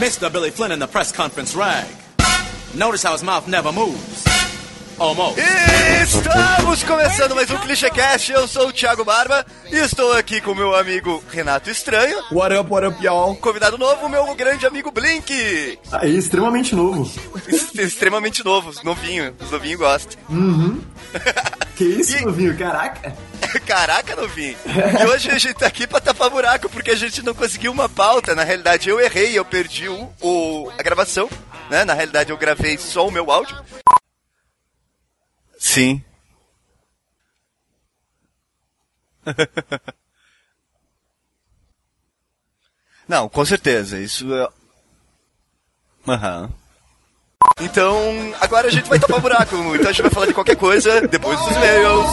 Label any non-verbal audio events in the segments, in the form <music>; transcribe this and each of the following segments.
Mr. Billy Flynn in the press conference rag. Notice how his mouth never moves. Almost. Estamos começando mais um ClichêCast. Eu sou o Thiago Barba e estou aqui com meu amigo Renato Estranho. What up, what up, y'all? Convidado novo, meu grande amigo Blink. Aí, extremamente novo. Extremamente novo, novinho. Os novinhos gostam. Uhum. <laughs> que isso, E- novinho? Caraca. <laughs> Caraca, novinho. E hoje a gente tá aqui pra tapar buraco porque a gente não conseguiu uma pauta. Na realidade, eu errei, eu perdi o, o- a gravação. Né? Na realidade, eu gravei só o meu áudio. Sim. <laughs> Não, com certeza. Isso é. Aham. Então, agora a gente vai tapar buraco. <laughs> Então a gente vai falar de qualquer coisa depois dos e-mails.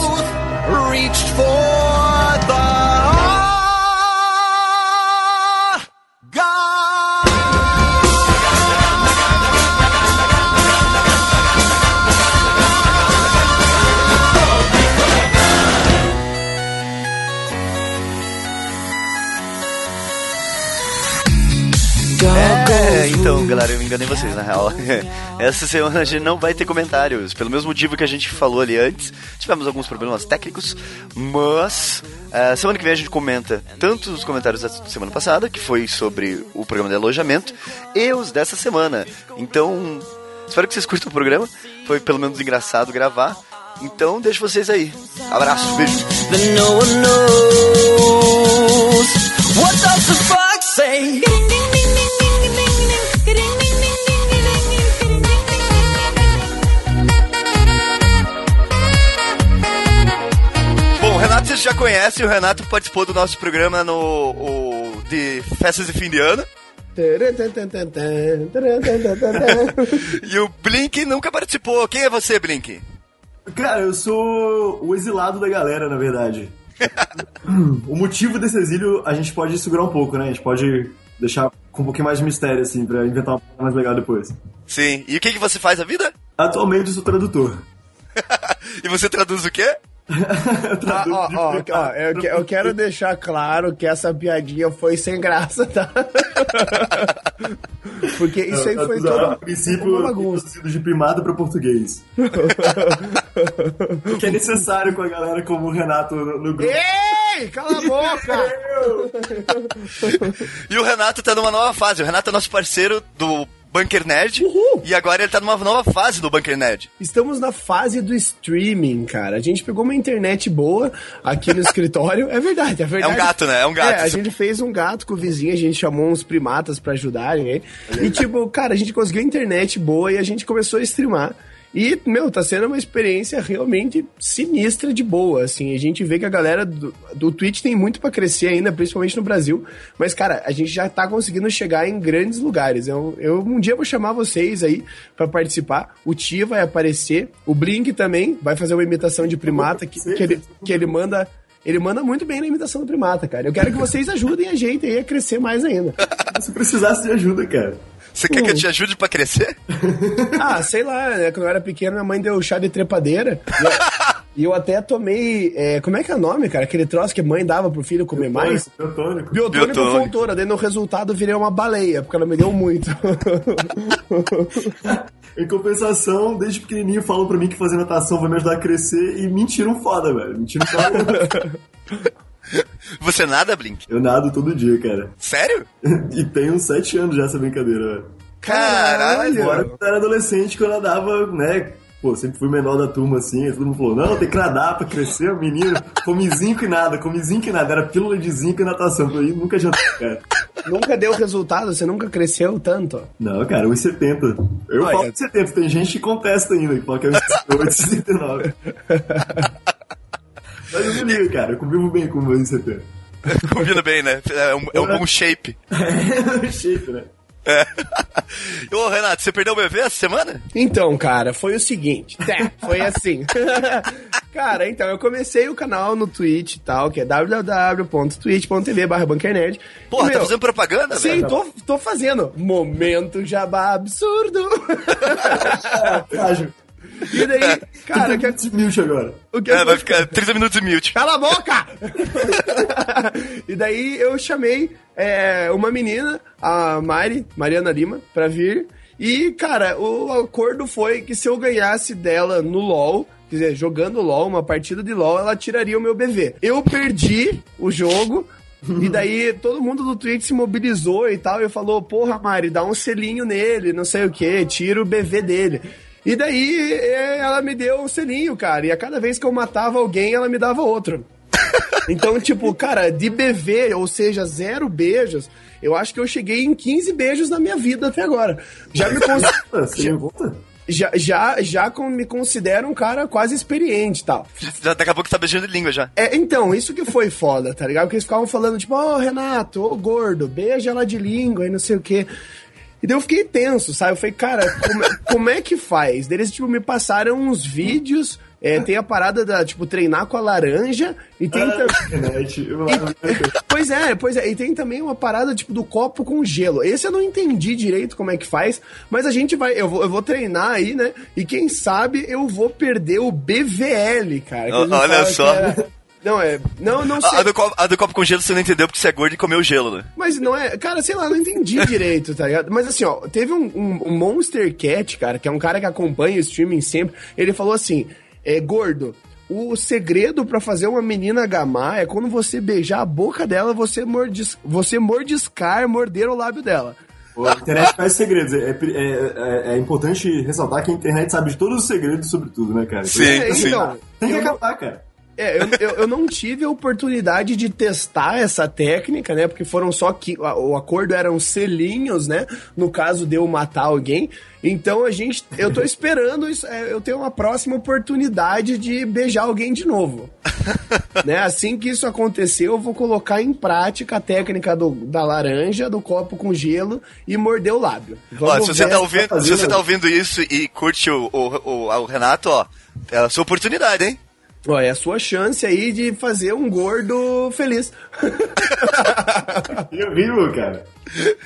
Reached for the então, galera, eu enganei vocês, na real. <laughs> Essa semana a gente não vai ter comentários, pelo mesmo motivo que a gente falou ali antes. Tivemos alguns problemas técnicos, mas é, semana que vem a gente comenta tanto os comentários da semana passada, que foi sobre o programa de alojamento, e os dessa semana. Então, espero que vocês curtam o programa. Foi pelo menos engraçado gravar. Então, deixo vocês aí. Abraço, beijo. What does the fox say? Já conhecem, o Renato participou do nosso programa no o, de festas de fim de ano. <laughs> E o Blink nunca participou. Quem é você, Blink? Cara, eu sou o exilado da galera, na verdade. <laughs> o motivo desse exílio a gente pode segurar um pouco, né? A gente pode deixar com um pouquinho mais de mistério, assim, pra inventar uma coisa mais legal depois. Sim. E o que, que você faz a vida? Atualmente eu sou tradutor. <laughs> e você traduz o quê? <laughs> Ah, Traduzo ó, ó, ó, eu, eu quero deixar claro que essa piadinha foi sem graça, tá? <laughs> Porque isso aí foi Traduzo, toda A princípio, bagunça. de primado pra português. <laughs> O que é necessário com a galera como o Renato no, no grupo. Ei, cala a boca! E o Renato tá numa nova fase. O Renato é nosso parceiro do Bunker Nerd. Uhul. E agora ele tá numa nova fase do Bunker Nerd. Estamos na fase do streaming, cara. A gente pegou uma internet boa aqui no <laughs> escritório. É verdade, é verdade. É um gato, né? É um gato. É, a gente fez um gato com o vizinho, a gente chamou uns primatas pra ajudarem aí. E tipo, cara, a gente conseguiu internet boa e a gente começou a streamar. E, meu, tá sendo uma experiência realmente sinistra de boa, assim. A gente vê que a galera do, do Twitch tem muito pra crescer ainda, principalmente no Brasil. Mas, cara, a gente já tá conseguindo chegar em grandes lugares. Eu, eu um dia vou chamar vocês aí pra participar. O Tia vai aparecer, o Blink também vai fazer uma imitação de primata que, que, ele, que ele manda... Ele manda muito bem na imitação do primata, cara. Eu quero que vocês ajudem a gente aí a crescer mais ainda. <laughs> Se precisasse de ajuda, cara. Você quer que eu te ajude pra crescer? <laughs> Ah, sei lá, né? Quando eu era pequeno, minha mãe deu chá de trepadeira. E eu, e eu até tomei. é, como é que é o nome, cara? Aquele troço que a mãe dava pro filho comer mais? Biotônico. Biotônico Biotônico. fontora. Daí no resultado virei uma baleia, porque ela me deu muito. <laughs> Em compensação, desde pequenininho falam pra mim que fazer natação vai me ajudar a crescer e mentiram foda, velho. Mentiram foda. <laughs> <laughs> Você nada, Blink? Eu nado todo dia, cara. Sério? <laughs> E tenho uns 7 anos já essa brincadeira, velho. Caralho. Agora, quando eu era adolescente, que eu nadava, né? Pô, sempre fui menor da turma assim, aí todo mundo falou, não, tem que nadar pra crescer, menino. Come zinco e nada, come zinco e nada. Era pílula de zinco e natação. Por aí nunca adiantou, cara. nunca deu resultado, você nunca cresceu tanto. Não, cara, 1,70. Eu Olha. falo 1,70, tem gente que contesta ainda, que fala que é 1,69. <laughs> Mas eu não ligo, cara, eu convivo bem com 1,70. <laughs> Combina bem, né? É um, é um bom shape. <laughs> É shape, né? É. <laughs> Ô, Renato, você perdeu o bebê essa semana? Então, cara, foi o seguinte. É, foi assim. cara, então, eu comecei o canal no Twitch e tal, que é www.twitch.tv barra bunkernerd. Porra, E, tá meu, fazendo propaganda, Sim, velho? tô, tô fazendo. Momento jabá absurdo. Frágil. E daí, cara, o que, Esse mute agora. o que É, vai ficar 30 minutos de mute. Cala a boca! <laughs> e daí eu chamei é, uma menina, a Mari, Mariana Lima, pra vir. E, cara, o acordo foi que se eu ganhasse dela no LoL, quer dizer, jogando LoL, uma partida de LoL, ela tiraria o meu BV. Eu perdi o jogo. E daí todo mundo do Twitch se mobilizou e tal, e falou, porra, Mari, dá um selinho nele, não sei o que, tira o BV dele. E daí é, ela me deu um selinho, cara, e a cada vez que eu matava alguém, ela me dava outro. <laughs> Então, tipo, cara, de BV, ou seja, zero beijos, eu acho que eu cheguei em 15 beijos na minha vida até agora. Já me, cons- <laughs> Você me conta? já, já, já com- me considero um cara quase experiente e tal. Já, daqui a pouco tá beijando de língua já. É, então, isso que foi foda, tá ligado? Porque eles ficavam falando, tipo, ô Renato, ô gordo, beija ela de língua e não sei o quê. E daí eu fiquei tenso, sabe? Eu falei, cara, como, como é que faz? Daí eles, tipo, me passaram uns vídeos, é, tem a parada da, tipo, treinar com a laranja, e tem também. Internet. eu- Pois é, pois é. E tem também uma parada, tipo, do copo com gelo. Esse eu não entendi direito como é que faz, mas a gente vai. Eu vou, eu vou treinar aí, né? E quem sabe eu vou perder o BVL, cara. Olha só. era- Não, é. Não, não sei. A, a do copo, a do copo com gelo você não entendeu porque você é gordo e comeu gelo, né? Mas não é. Cara, sei lá, não entendi <laughs> direito, tá ligado? Mas assim, ó, teve um, um- um Monster Cat, cara, que é um cara que acompanha o streaming sempre. Ele falou assim: é, gordo. O segredo pra fazer uma menina gamar é quando você beijar a boca dela, você, mordis, você mordiscar, morder o lábio dela. A internet faz segredos. É, é- é- é importante ressaltar que a internet sabe de todos os segredos sobre tudo, né, cara? Sim, É, sim. então, Tem que acabar, cara. É, eu, eu, eu não tive a oportunidade de testar essa técnica, né? Porque foram só que. O acordo eram selinhos, né? No caso de eu matar alguém. Então a gente. Eu tô esperando isso, é, eu ter uma próxima oportunidade de beijar alguém de novo. <laughs> né? Assim que isso acontecer, eu vou colocar em prática a técnica do, da laranja, do copo com gelo e morder o lábio. Ó, se você, ver. tá ouvindo, se você tá ouvindo isso e curte o, o, o, o Renato, ó, é a sua oportunidade, hein? Ó, é a sua chance aí de fazer um gordo feliz. <laughs> Eu vivo, cara.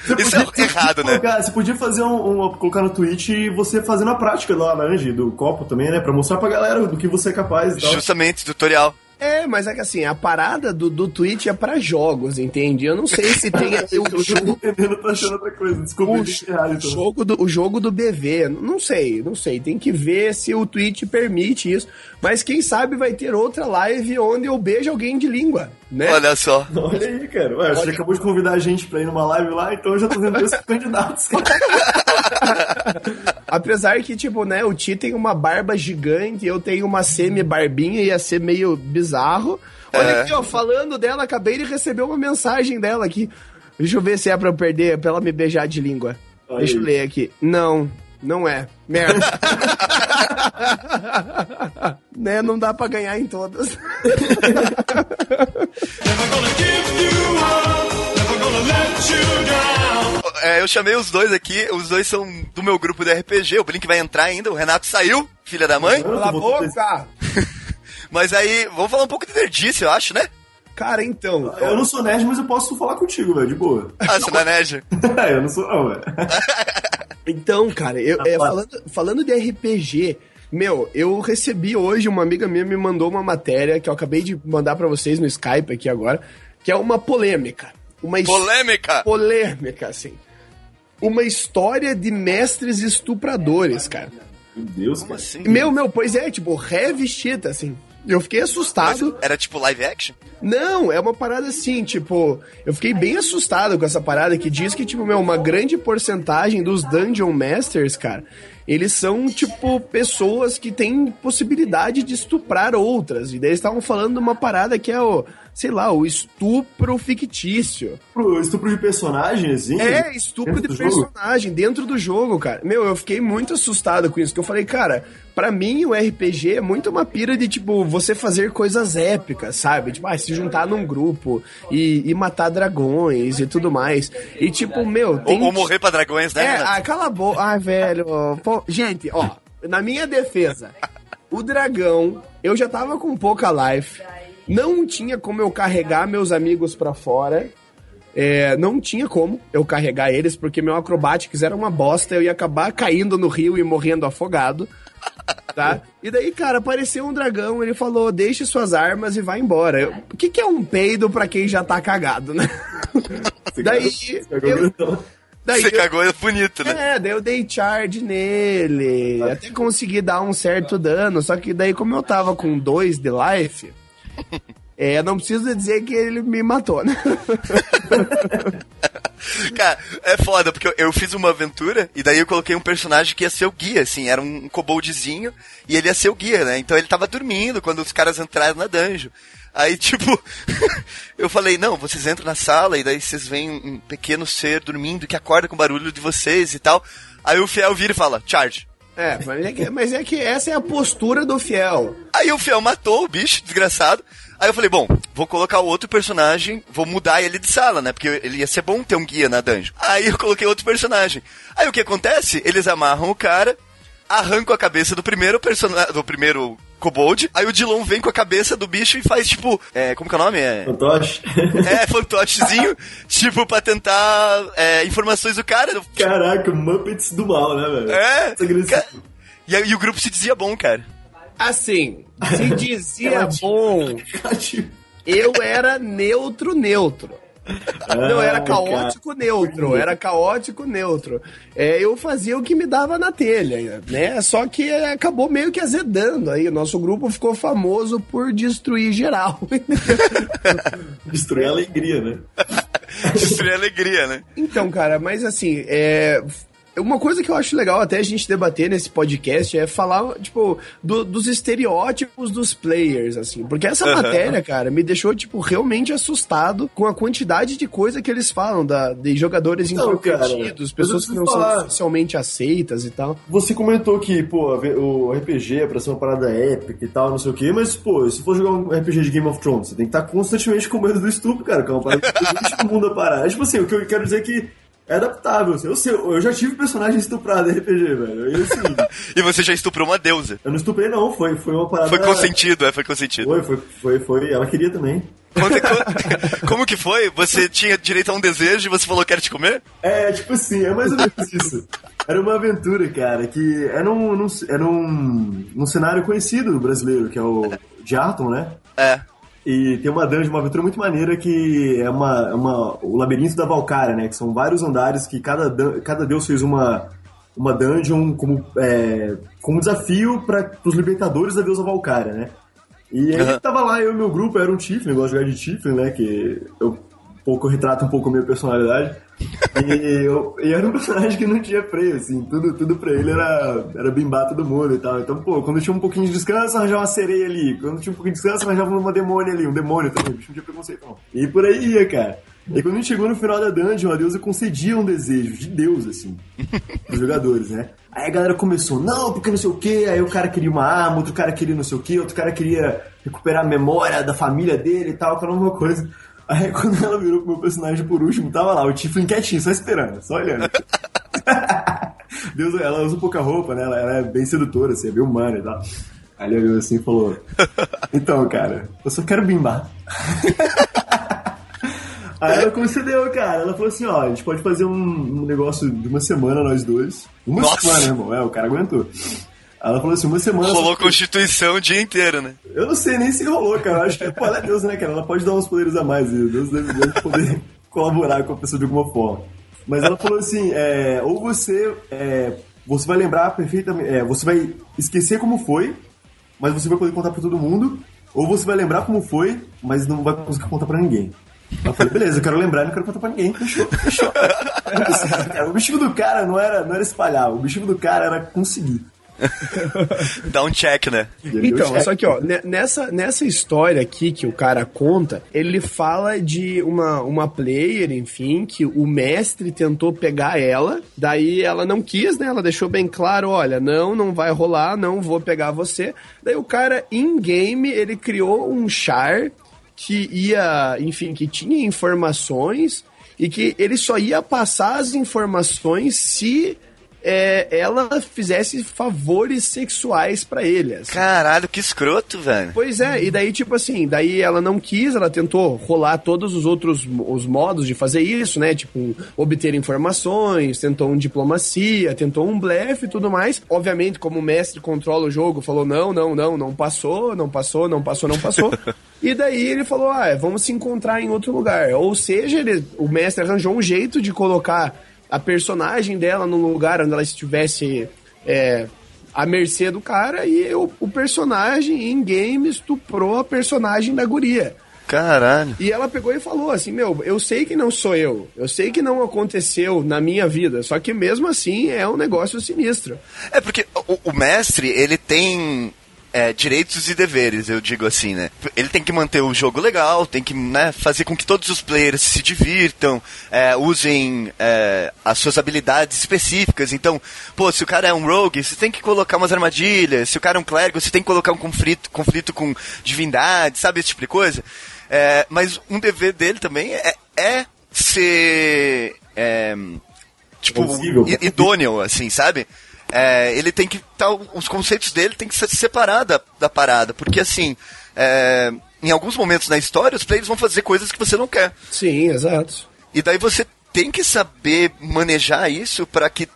Você Isso é errado, né? Cara, você podia fazer um, um- colocar no Twitch você fazendo a prática da laranja e do copo também, né? Pra mostrar pra galera do que você é capaz e tal. Justamente, tutorial. É, mas é que assim, a parada do, do Twitch é pra jogos, entende? Eu não sei se tem <laughs> o Eu tô jogo, entendendo, tô achando outra coisa. Desculpa, o, eu então. jogo do, o jogo do BV. Não sei, não sei. Tem que ver se o Twitch permite isso. Mas quem sabe vai ter outra live onde eu beijo alguém de língua, né? Olha só. Olha aí, cara. Ué, você acabou de convidar a gente pra ir numa live lá, então eu já tô vendo dois <laughs> candidatos. <laughs> <laughs> Apesar que, tipo, né, o Ti tem uma barba gigante, eu tenho uma semi-barbinha, ia ser meio bizarro. Olha É. aqui, ó, falando dela, acabei de receber uma mensagem dela aqui. Deixa eu ver se é pra eu perder, pra ela me beijar de língua. Olha Deixa eu aí. ler aqui. Não, não é. Merda. <laughs> <laughs> né, não dá pra ganhar em todas. É, eu chamei os dois aqui, os dois são do meu grupo de RPG, o Blink vai entrar ainda, o Renato saiu, filha da mãe. Cala a boca! <laughs> Mas aí, vamos falar um pouco de nerdice, eu acho, né? Cara, então. Eu não sou nerd, mas eu posso falar contigo, velho, de boa. Ah, você não é nerd? <laughs> eu não sou, não, velho. <laughs> Então, cara, eu, é, fala. falando, falando de RPG, meu, eu recebi hoje, uma amiga minha me mandou uma matéria que eu acabei de mandar pra vocês no Skype aqui agora, que é uma polêmica. Uma Polêmica! polêmica, assim. Uma história de mestres estupradores, cara. Meu Deus, Como cara. assim? Meu, meu, pois é, tipo, revestida, assim. Eu fiquei assustado. Era tipo live action? Não, é uma parada assim, tipo, eu fiquei bem assustado com essa parada que diz que, tipo, meu, uma grande porcentagem dos Dungeon Masters, cara, eles são, tipo, pessoas que têm possibilidade de estuprar outras. E daí eles estavam falando de uma parada que é o, sei lá, o estupro fictício. Pro estupro de personagem, assim? É, estupro dentro de do jogo? personagem dentro do jogo, cara. Meu, eu fiquei muito assustado com isso, que eu falei, cara, pra mim o RPG é muito uma pira de, tipo, você fazer coisas épicas, sabe? Tipo, ah, se juntar num grupo e, e matar dragões e tudo mais. E, tipo, meu, tem... Ou, ou morrer pra dragões, né? É, ah, cala a boca. Ai, velho. Pô, gente, ó, na minha defesa, o dragão, eu já tava com pouca life. Não tinha como eu carregar meus amigos pra fora. É, não tinha como eu carregar eles, porque meu acrobatics era uma bosta, eu ia acabar caindo no rio e morrendo afogado. tá? E daí, cara, apareceu um dragão, ele falou, deixe suas armas e vá embora. Eu, o que, que é um peido pra quem já tá cagado, né? <laughs> daí, eu, daí Você eu, cagou é bonito, né? É, daí eu dei charge nele, até consegui dar um certo dano, só que daí como eu tava com dois de life... É, não preciso dizer que ele me matou, né? <laughs> Cara, é foda, porque eu, fiz uma aventura e daí eu coloquei um personagem que ia ser o guia, assim, era um koboldzinho e ele ia ser o guia, né? Então ele tava dormindo quando os caras entraram na dungeon. Aí, <laughs> tipo, eu falei, não, vocês entram na sala e daí vocês veem um pequeno ser dormindo que acorda com o barulho de vocês e tal. Aí o fiel vira e fala, charge. É, mas é, que, mas é que essa é a postura do fiel. Aí o fiel matou o bicho, desgraçado. Aí eu falei, bom, vou colocar outro personagem, vou mudar ele de sala, né? Porque ele ia ser bom ter um guia na dungeon. Aí eu coloquei outro personagem. Aí o que acontece? Eles amarram o cara, arrancam a cabeça do primeiro personagem, do primeiro kobold, aí o Dilon vem com a cabeça do bicho e faz, tipo, é, como que é o nome? É... Fantoche? É, fantochezinho, <laughs> tipo, pra tentar é, informações do cara. Caraca, Muppets do mal, né, velho? É, cara... e, e o grupo se dizia bom, cara. Assim, se <laughs> dizia bom, eu era neutro, neutro. <laughs> Não, era caótico neutro, era caótico neutro. É, eu fazia o que me dava na telha, né? Só que acabou meio que azedando aí. O nosso grupo ficou famoso por destruir geral. <laughs> destruir a alegria, né? destruir a alegria, né? Então, cara, mas assim, é, uma coisa que eu acho legal até a gente debater nesse podcast é falar, tipo, do, dos estereótipos dos players, assim. Porque essa uhum. matéria, cara, me deixou, tipo, realmente assustado com a quantidade de coisa que eles falam, da, de jogadores então, introvertidos, pessoas que não falar. são oficialmente aceitas e tal. Você comentou que, pô, o RPG é pra ser uma parada épica e tal, não sei o quê, mas, pô, se for jogar um RPG de Game of Thrones, você tem que estar constantemente com medo do estupro, cara, que é uma parada que <laughs> o mundo parar. É, tipo assim, o que eu quero dizer é que é adaptável. Assim. Eu, sei, eu já tive personagem estuprado em RPG, velho. E, assim, <laughs> e você já estuprou uma deusa? Eu não estuprei, não. Foi, foi uma parada. Foi consentido, é, foi consentido. Foi, foi, foi, foi. Ela queria também. <laughs> Como que foi? Você tinha direito a um desejo e você falou que quer te comer? É, tipo assim, é mais ou menos isso. Era uma aventura, cara, que era um, num, era um, um cenário conhecido brasileiro, que é o de Arton, né? É. E tem uma dungeon, uma aventura muito maneira que é uma, é uma, o labirinto da Valkyria, né? Que são vários andares que cada, cada deus fez uma, uma dungeon como, é, como desafio para os libertadores da deusa Valkyria, né? E aí uhum. tava lá, eu e meu grupo, era um Tiflin, eu gosto de jogar de Tiflin, né? Que eu pouco retrata um pouco a minha personalidade. e, eu, e era um personagem que não tinha freio, assim, tudo, tudo pra ele era, era bimbar todo mundo e tal. Então, pô, quando tinha um pouquinho de descanso, arranjava uma sereia ali. Quando tinha um pouquinho de descanso, arranjava uma demônia ali, um demônio também, o bicho não tinha preconceito não. E por aí ia, cara. E quando a gente chegou no final da dungeon, a deusa concedia um desejo de Deus, assim, <laughs> pros jogadores, né? Aí a galera começou, não, porque não sei o quê. Aí o cara queria uma arma, outro cara queria não sei o quê, outro cara queria recuperar a memória da família dele e tal, aquela uma coisa. Aí quando ela virou pro meu personagem por último, tava lá, o Tiflin quietinho, só esperando, só olhando. <laughs> Deus, ela usa pouca roupa, né? Ela, ela, é bem sedutora, assim, é bem humana e tal. Aí ele olhou assim e falou: <laughs> Então, cara, eu só quero bimbar. <laughs> Aí ela concedeu, cara. Ela falou assim: ó, a gente pode fazer um, um negócio de uma semana, nós dois. Uma Nossa. semana, irmão. É, o cara aguentou. Ela falou assim, uma semana... Rolou Constituição o dia inteiro, né? Eu não sei nem se rolou, cara. Eu acho que, pô, ela é Deus, né, cara? Ela pode dar uns poderes a mais. Deus deve, deve poder <laughs> colaborar com a pessoa de alguma forma. Mas ela falou assim, é, ou você... É, você vai lembrar perfeitamente... É, você vai esquecer como foi, mas você vai poder contar pra todo mundo. Ou você vai lembrar como foi, mas não vai conseguir contar pra ninguém. Eu falei, beleza, eu quero lembrar e não quero contar pra ninguém. Fechou, fechou. <laughs> o objetivo do cara não era, não era espalhar, o objetivo do cara era conseguir. Dá um check, né? Então, só que, ó, nessa, nessa história aqui que o cara conta, ele fala de uma, uma player, enfim, que o mestre tentou pegar ela, daí ela não quis, né? Ela deixou bem claro, olha, não, não vai rolar, não vou pegar você. Daí o cara, in-game, ele criou um char que ia, enfim, que tinha informações e que ele só ia passar as informações se é, ela fizesse favores sexuais para ele. Assim. Caralho, que escroto, velho. Pois é, e daí, tipo assim, daí ela não quis, ela tentou rolar todos os outros os modos de fazer isso, né? Tipo, obter informações, tentou um diplomacia, tentou um blefe e tudo mais. Obviamente, como o mestre controla o jogo, falou: não, não, não, não passou, não passou, não passou, não passou. <laughs> e daí ele falou: ah, vamos se encontrar em outro lugar. Ou seja, ele, o mestre arranjou um jeito de colocar a personagem dela num lugar onde ela estivesse é, à mercê do cara e o, o personagem em game estuprou a personagem da guria. Caralho. E ela pegou e falou assim: Meu, eu sei que não sou eu. Eu sei que não aconteceu na minha vida. Só que mesmo assim é um negócio sinistro. É porque o, o mestre, ele tem é, direitos e deveres, eu digo assim, né? Ele tem que manter o jogo legal, tem que né, fazer com que todos os players se divirtam, é, usem é, as suas habilidades específicas. Então, pô, se o cara é um rogue, você tem que colocar umas armadilhas. Se o cara é um clérigo, você tem que colocar um conflito, conflito com divindade, sabe? Esse tipo de coisa. É, mas um dever dele também é, é ser. É, tipo, idôneo, assim, sabe? É, ele tem que. Tá, os conceitos dele tem que se separar da, da parada. Porque assim. É, em alguns momentos na história, os players vão fazer coisas que você não quer. Sim, exato. E daí você tem que saber manejar isso para que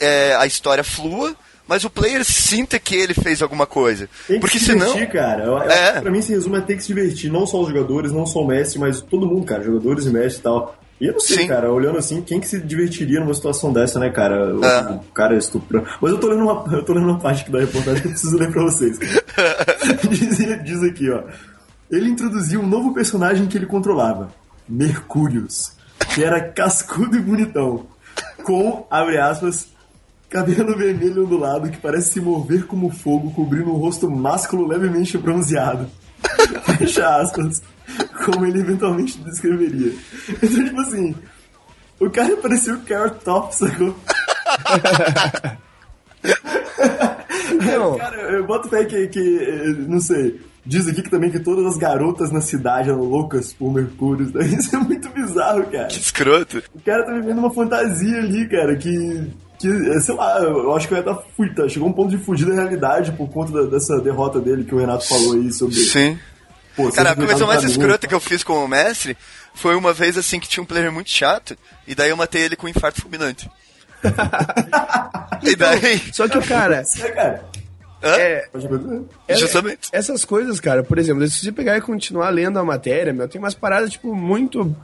é, a história flua, mas o player sinta que ele fez alguma coisa. Tem que Porque se senão. divertir, cara. Eu, É. Pra mim se resume a ter que se divertir. Não só os jogadores, não só o Messi, mas todo mundo, cara. Jogadores e Messi e tal. E eu não sei, Sim. cara, olhando assim, quem que se divertiria numa situação dessa, né, cara? O, É. o cara estuprando. Mas eu tô lendo uma, <laughs> eu tô lendo uma parte aqui da reportagem que eu preciso ler pra vocês. <laughs> diz, diz aqui, ó. Ele introduziu um novo personagem que ele controlava. Mercúrios. Que era cascudo e bonitão. Com, abre aspas, cabelo vermelho ondulado que parece se mover como fogo, cobrindo um rosto másculo levemente bronzeado. <laughs> Fecha aspas. <laughs> Como ele eventualmente descreveria. Então, tipo assim, o cara parecia o Carrot Top, sacou? <laughs> Então, <laughs> Cara, eu boto fé que, que, eh, não sei, diz aqui que também que todas as garotas na cidade eram loucas por Mercúrio. Isso é muito bizarro, cara. Que escroto. O cara tá vivendo uma fantasia ali, cara, que. que eh, sei lá, eu acho que vai estar tá, chegou um ponto de fugir da realidade por conta da- dessa derrota dele que o Renato falou aí sobre. Sim. Pô, Cara, a coisa mais escrota que eu fiz com o mestre foi uma vez assim que tinha um player muito chato, e daí eu matei ele com um infarto fulminante. <laughs> e daí. só que, cara, É, cara. Hã? é? É, Justamente. Essas coisas, cara, por exemplo, se você pegar e continuar lendo a matéria, meu, tem umas paradas, tipo, muito,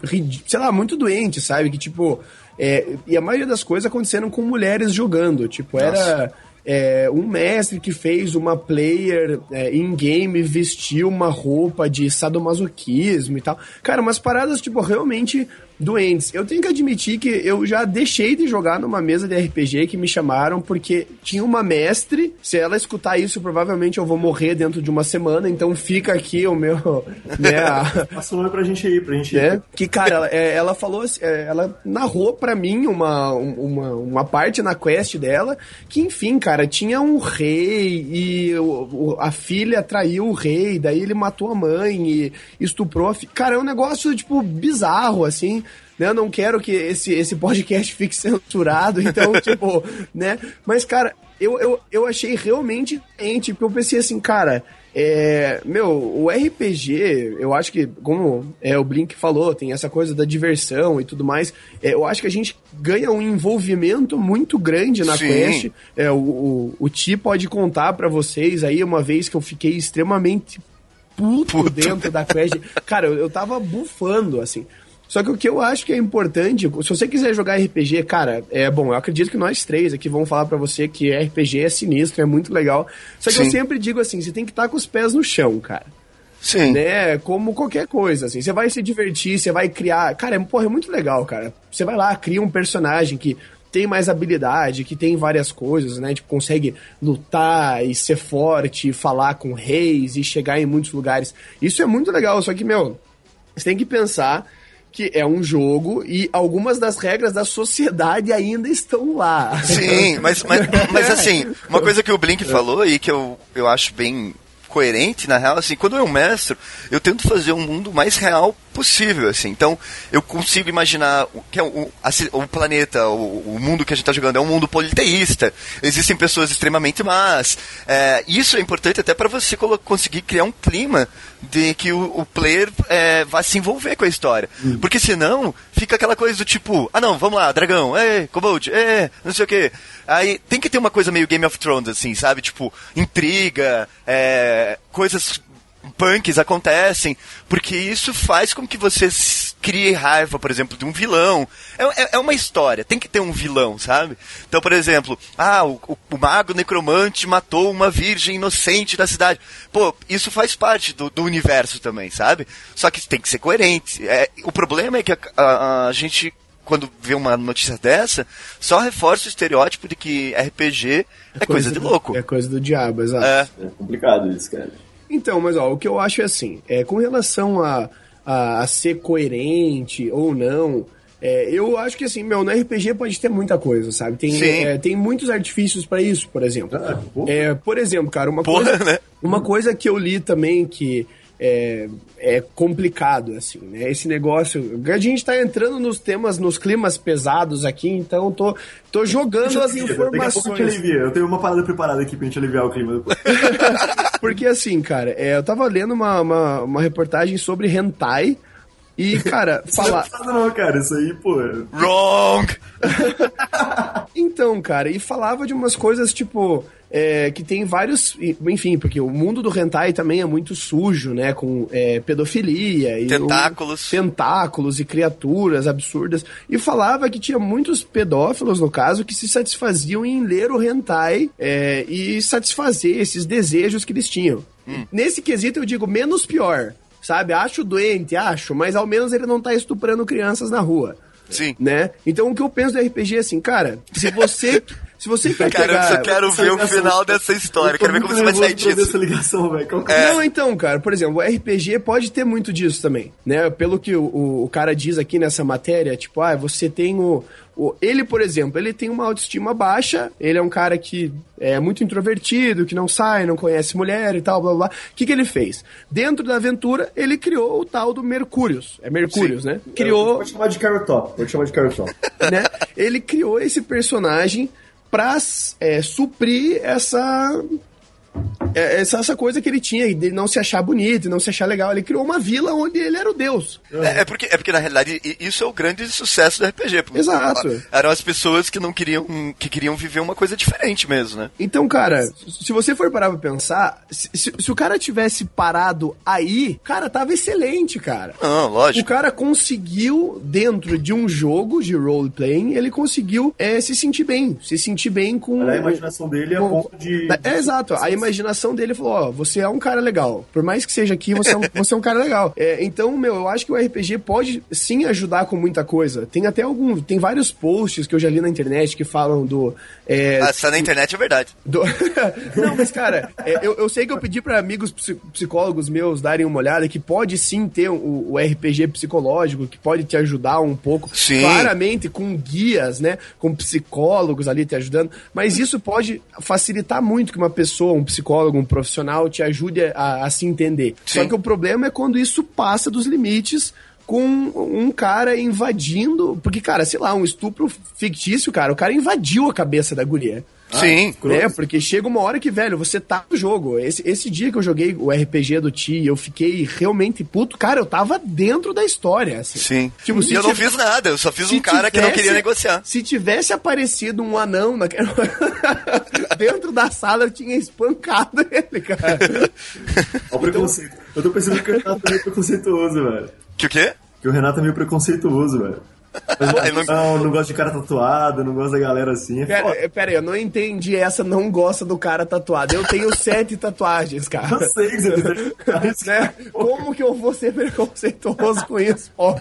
sei lá, muito doentes, sabe? Que, tipo, é, e a maioria das coisas aconteceram com mulheres jogando. Tipo, era é, um mestre que fez uma player é, in-game vestir uma roupa de sadomasoquismo e tal. Cara, umas paradas, tipo, realmente doentes. Eu tenho que admitir que eu já deixei de jogar numa mesa de RPG que me chamaram porque tinha uma mestre. Se ela escutar isso, provavelmente eu vou morrer dentro de uma semana. Então fica aqui o meu. <laughs> Né, a- Passa o nome pra gente aí, pra gente. né? Que, cara, ela, é, ela falou, assim, é, ela narrou pra mim uma, uma, uma parte na quest dela, que, enfim, cara, tinha um rei e o- o- a filha traiu o rei, daí ele matou a mãe e estuprou a filha. Cara, é um negócio, tipo, bizarro, assim. Né? Eu não quero que esse, esse podcast fique censurado, então, <laughs> tipo, né? Mas, cara, eu, eu, eu achei realmente doente, porque eu pensei assim, cara, é, meu, o RPG, eu acho que, como é, o Blink falou, tem essa coisa da diversão e tudo mais. é, eu acho que a gente ganha um envolvimento muito grande na Sim. quest. É, o, o, o Ti pode contar pra vocês aí uma vez que eu fiquei extremamente puto, Puto. dentro da quest. <laughs> Cara, eu, eu tava bufando, assim. Só que o que eu acho que é importante, se você quiser jogar RPG, cara, é bom, eu acredito que nós três aqui vão falar pra você que RPG é sinistro, é muito legal. Só que eu Sim. sempre digo assim, você tem que estar com os pés no chão, cara. Sim. Né? Como qualquer coisa, assim. Você vai se divertir, você vai criar. Cara, é, porra, é muito legal, cara. Você vai lá, cria um personagem que tem mais habilidade, que tem várias coisas, né? Tipo, consegue lutar e ser forte, e falar com reis e chegar em muitos lugares. Isso é muito legal, só que, meu, você tem que pensar que é um jogo e algumas das regras da sociedade ainda estão lá. Sim, mas, mas, mas <laughs> assim, uma coisa que o Blink falou e que eu, eu acho bem coerente, na real, assim, quando eu mestre, eu tento fazer um mundo mais real possível, assim. Então, eu consigo imaginar que é o, o, o planeta, o, o, mundo que a gente está jogando é um mundo politeísta. Existem pessoas extremamente más. É, isso é importante até para você conseguir criar um clima de que o, o player é, vai se envolver com a história. Hum. Porque senão, fica aquela coisa do tipo, ah não, vamos lá, dragão, é, kobold, é, não sei o que. Aí tem que ter uma coisa meio Game of Thrones, assim, sabe? Tipo, intriga, é, coisas punks acontecem, porque isso faz com que você crie raiva, por exemplo, de um vilão. É, é, é uma história, tem que ter um vilão, sabe? Então, por exemplo, ah, o, o, o, mago necromante matou uma virgem inocente da cidade. Pô, isso faz parte do, do universo também, sabe? Só que tem que ser coerente. É, o problema é que a, a, a gente quando vê uma notícia dessa, só reforça o estereótipo de que RPG é, é coisa, coisa, de louco. É coisa do diabo, exato. É, é complicado isso, cara. Então, mas ó, o que eu acho é assim, é, com relação a, a, a ser coerente ou não, é, eu acho que assim, meu, no RPG pode ter muita coisa, sabe? Tem, é, tem muitos artifícios para isso, por exemplo. Ah, é, por exemplo, cara, uma porra, coisa, né? uma coisa que eu li também que é, é complicado, assim, né? Esse negócio. A gente tá entrando nos temas, nos climas pesados aqui, então tô, tô jogando as informações. Eu tenho uma parada preparada aqui pra gente aliviar o clima depois. <laughs> Porque assim, cara, é, eu tava lendo uma, uma, uma reportagem sobre hentai. E, cara, falar. Não, não, cara, isso aí, pô. Wrong! <laughs> então, cara, e falava de umas coisas tipo é, que tem vários. Enfim, porque o mundo do hentai também é muito sujo, né? Com é, pedofilia e. Tentáculos. tentáculos e criaturas absurdas. E falava que tinha muitos pedófilos, no caso, que se satisfaziam em ler o hentai é, e satisfazer esses desejos que eles tinham. Hum. Nesse quesito eu digo menos pior. Sabe? Acho doente, acho, mas ao menos ele não tá estuprando crianças na rua. Sim. Né? Então o que eu penso do RPG é assim, cara, se você <laughs> Se você quer <laughs> Cara, pegar... eu só quero ver o final dessa história. Quero ver como você vai sair disso. Essa ligação, velho. É. Não, então, cara, por exemplo, o RPG pode ter muito disso também, né? Pelo que o, o cara diz aqui nessa matéria, tipo, ah, você tem o, o, ele, por exemplo, ele tem uma autoestima baixa, ele é um cara que é muito introvertido, que não sai, não conhece mulher e tal, blá blá. O que, que ele fez? Dentro da aventura, ele criou o tal do Mercúrios. É Mercúrios, né? Criou. Pode chamar de Carrot Top. Pode chamar de Carrot Top. <laughs> né? Ele criou esse personagem para é, suprir essa é, essa, essa coisa que ele tinha de não se achar bonito, e não se achar legal. Ele criou uma vila onde ele era o deus. É, é, porque, é porque, na realidade, isso é o grande sucesso do RPG. Exato. Eram as pessoas que não queriam, que queriam viver uma coisa diferente mesmo, né? Então, cara, se você for parar pra pensar, se, se, se o cara tivesse parado aí, cara, tava excelente, cara. Não, lógico. O cara conseguiu, dentro de um jogo de role-playing, ele conseguiu é, se sentir bem. Se sentir bem com... a imaginação dele é ponto de... É, exato. A imaginação dele falou: Ó, você é um cara legal. Por mais que seja aqui, você é um, <laughs> você é um cara legal. É, então, meu, eu acho que o RPG pode sim ajudar com muita coisa. Tem até algum. Tem vários posts que eu já li na internet que falam do. É, ah, tá na internet é verdade. Do... <laughs> Não, mas, cara, é, eu, eu sei que eu pedi para amigos psicólogos meus darem uma olhada que pode sim ter o, o RPG psicológico, que pode te ajudar um pouco. Sim. Claramente com guias, né? Com psicólogos ali te ajudando. Mas isso pode facilitar muito que uma pessoa, um psicólogo, um profissional te ajude a, a se entender. Sim. Só que o problema é quando isso passa dos limites com um cara invadindo. Porque, cara, sei lá, um estupro fictício, cara, o cara invadiu a cabeça da guria. Sim. É, porque chega uma hora que, velho, você tá no jogo. Esse, esse dia que eu joguei o RPG do Ti, eu fiquei realmente puto. Cara, eu tava dentro da história. Assim. Sim. Tipo, e eu não fiz nada, eu só fiz um cara tivesse, que não queria negociar. Se tivesse aparecido um anão na... <laughs> dentro da sala, eu tinha espancado ele, cara. Olha o preconceito. Eu tô pensando que o Renato é meio preconceituoso, velho. Que o quê? Que o Renato é meio preconceituoso, velho. Não, não, não gosta de cara tatuado, não gosta da galera assim. É pera, pera aí, eu não entendi essa não gosta do cara tatuado. Eu tenho sete tatuagens, cara. Eu sei que você tem né? Como que eu vou ser preconceituoso com isso? Ó.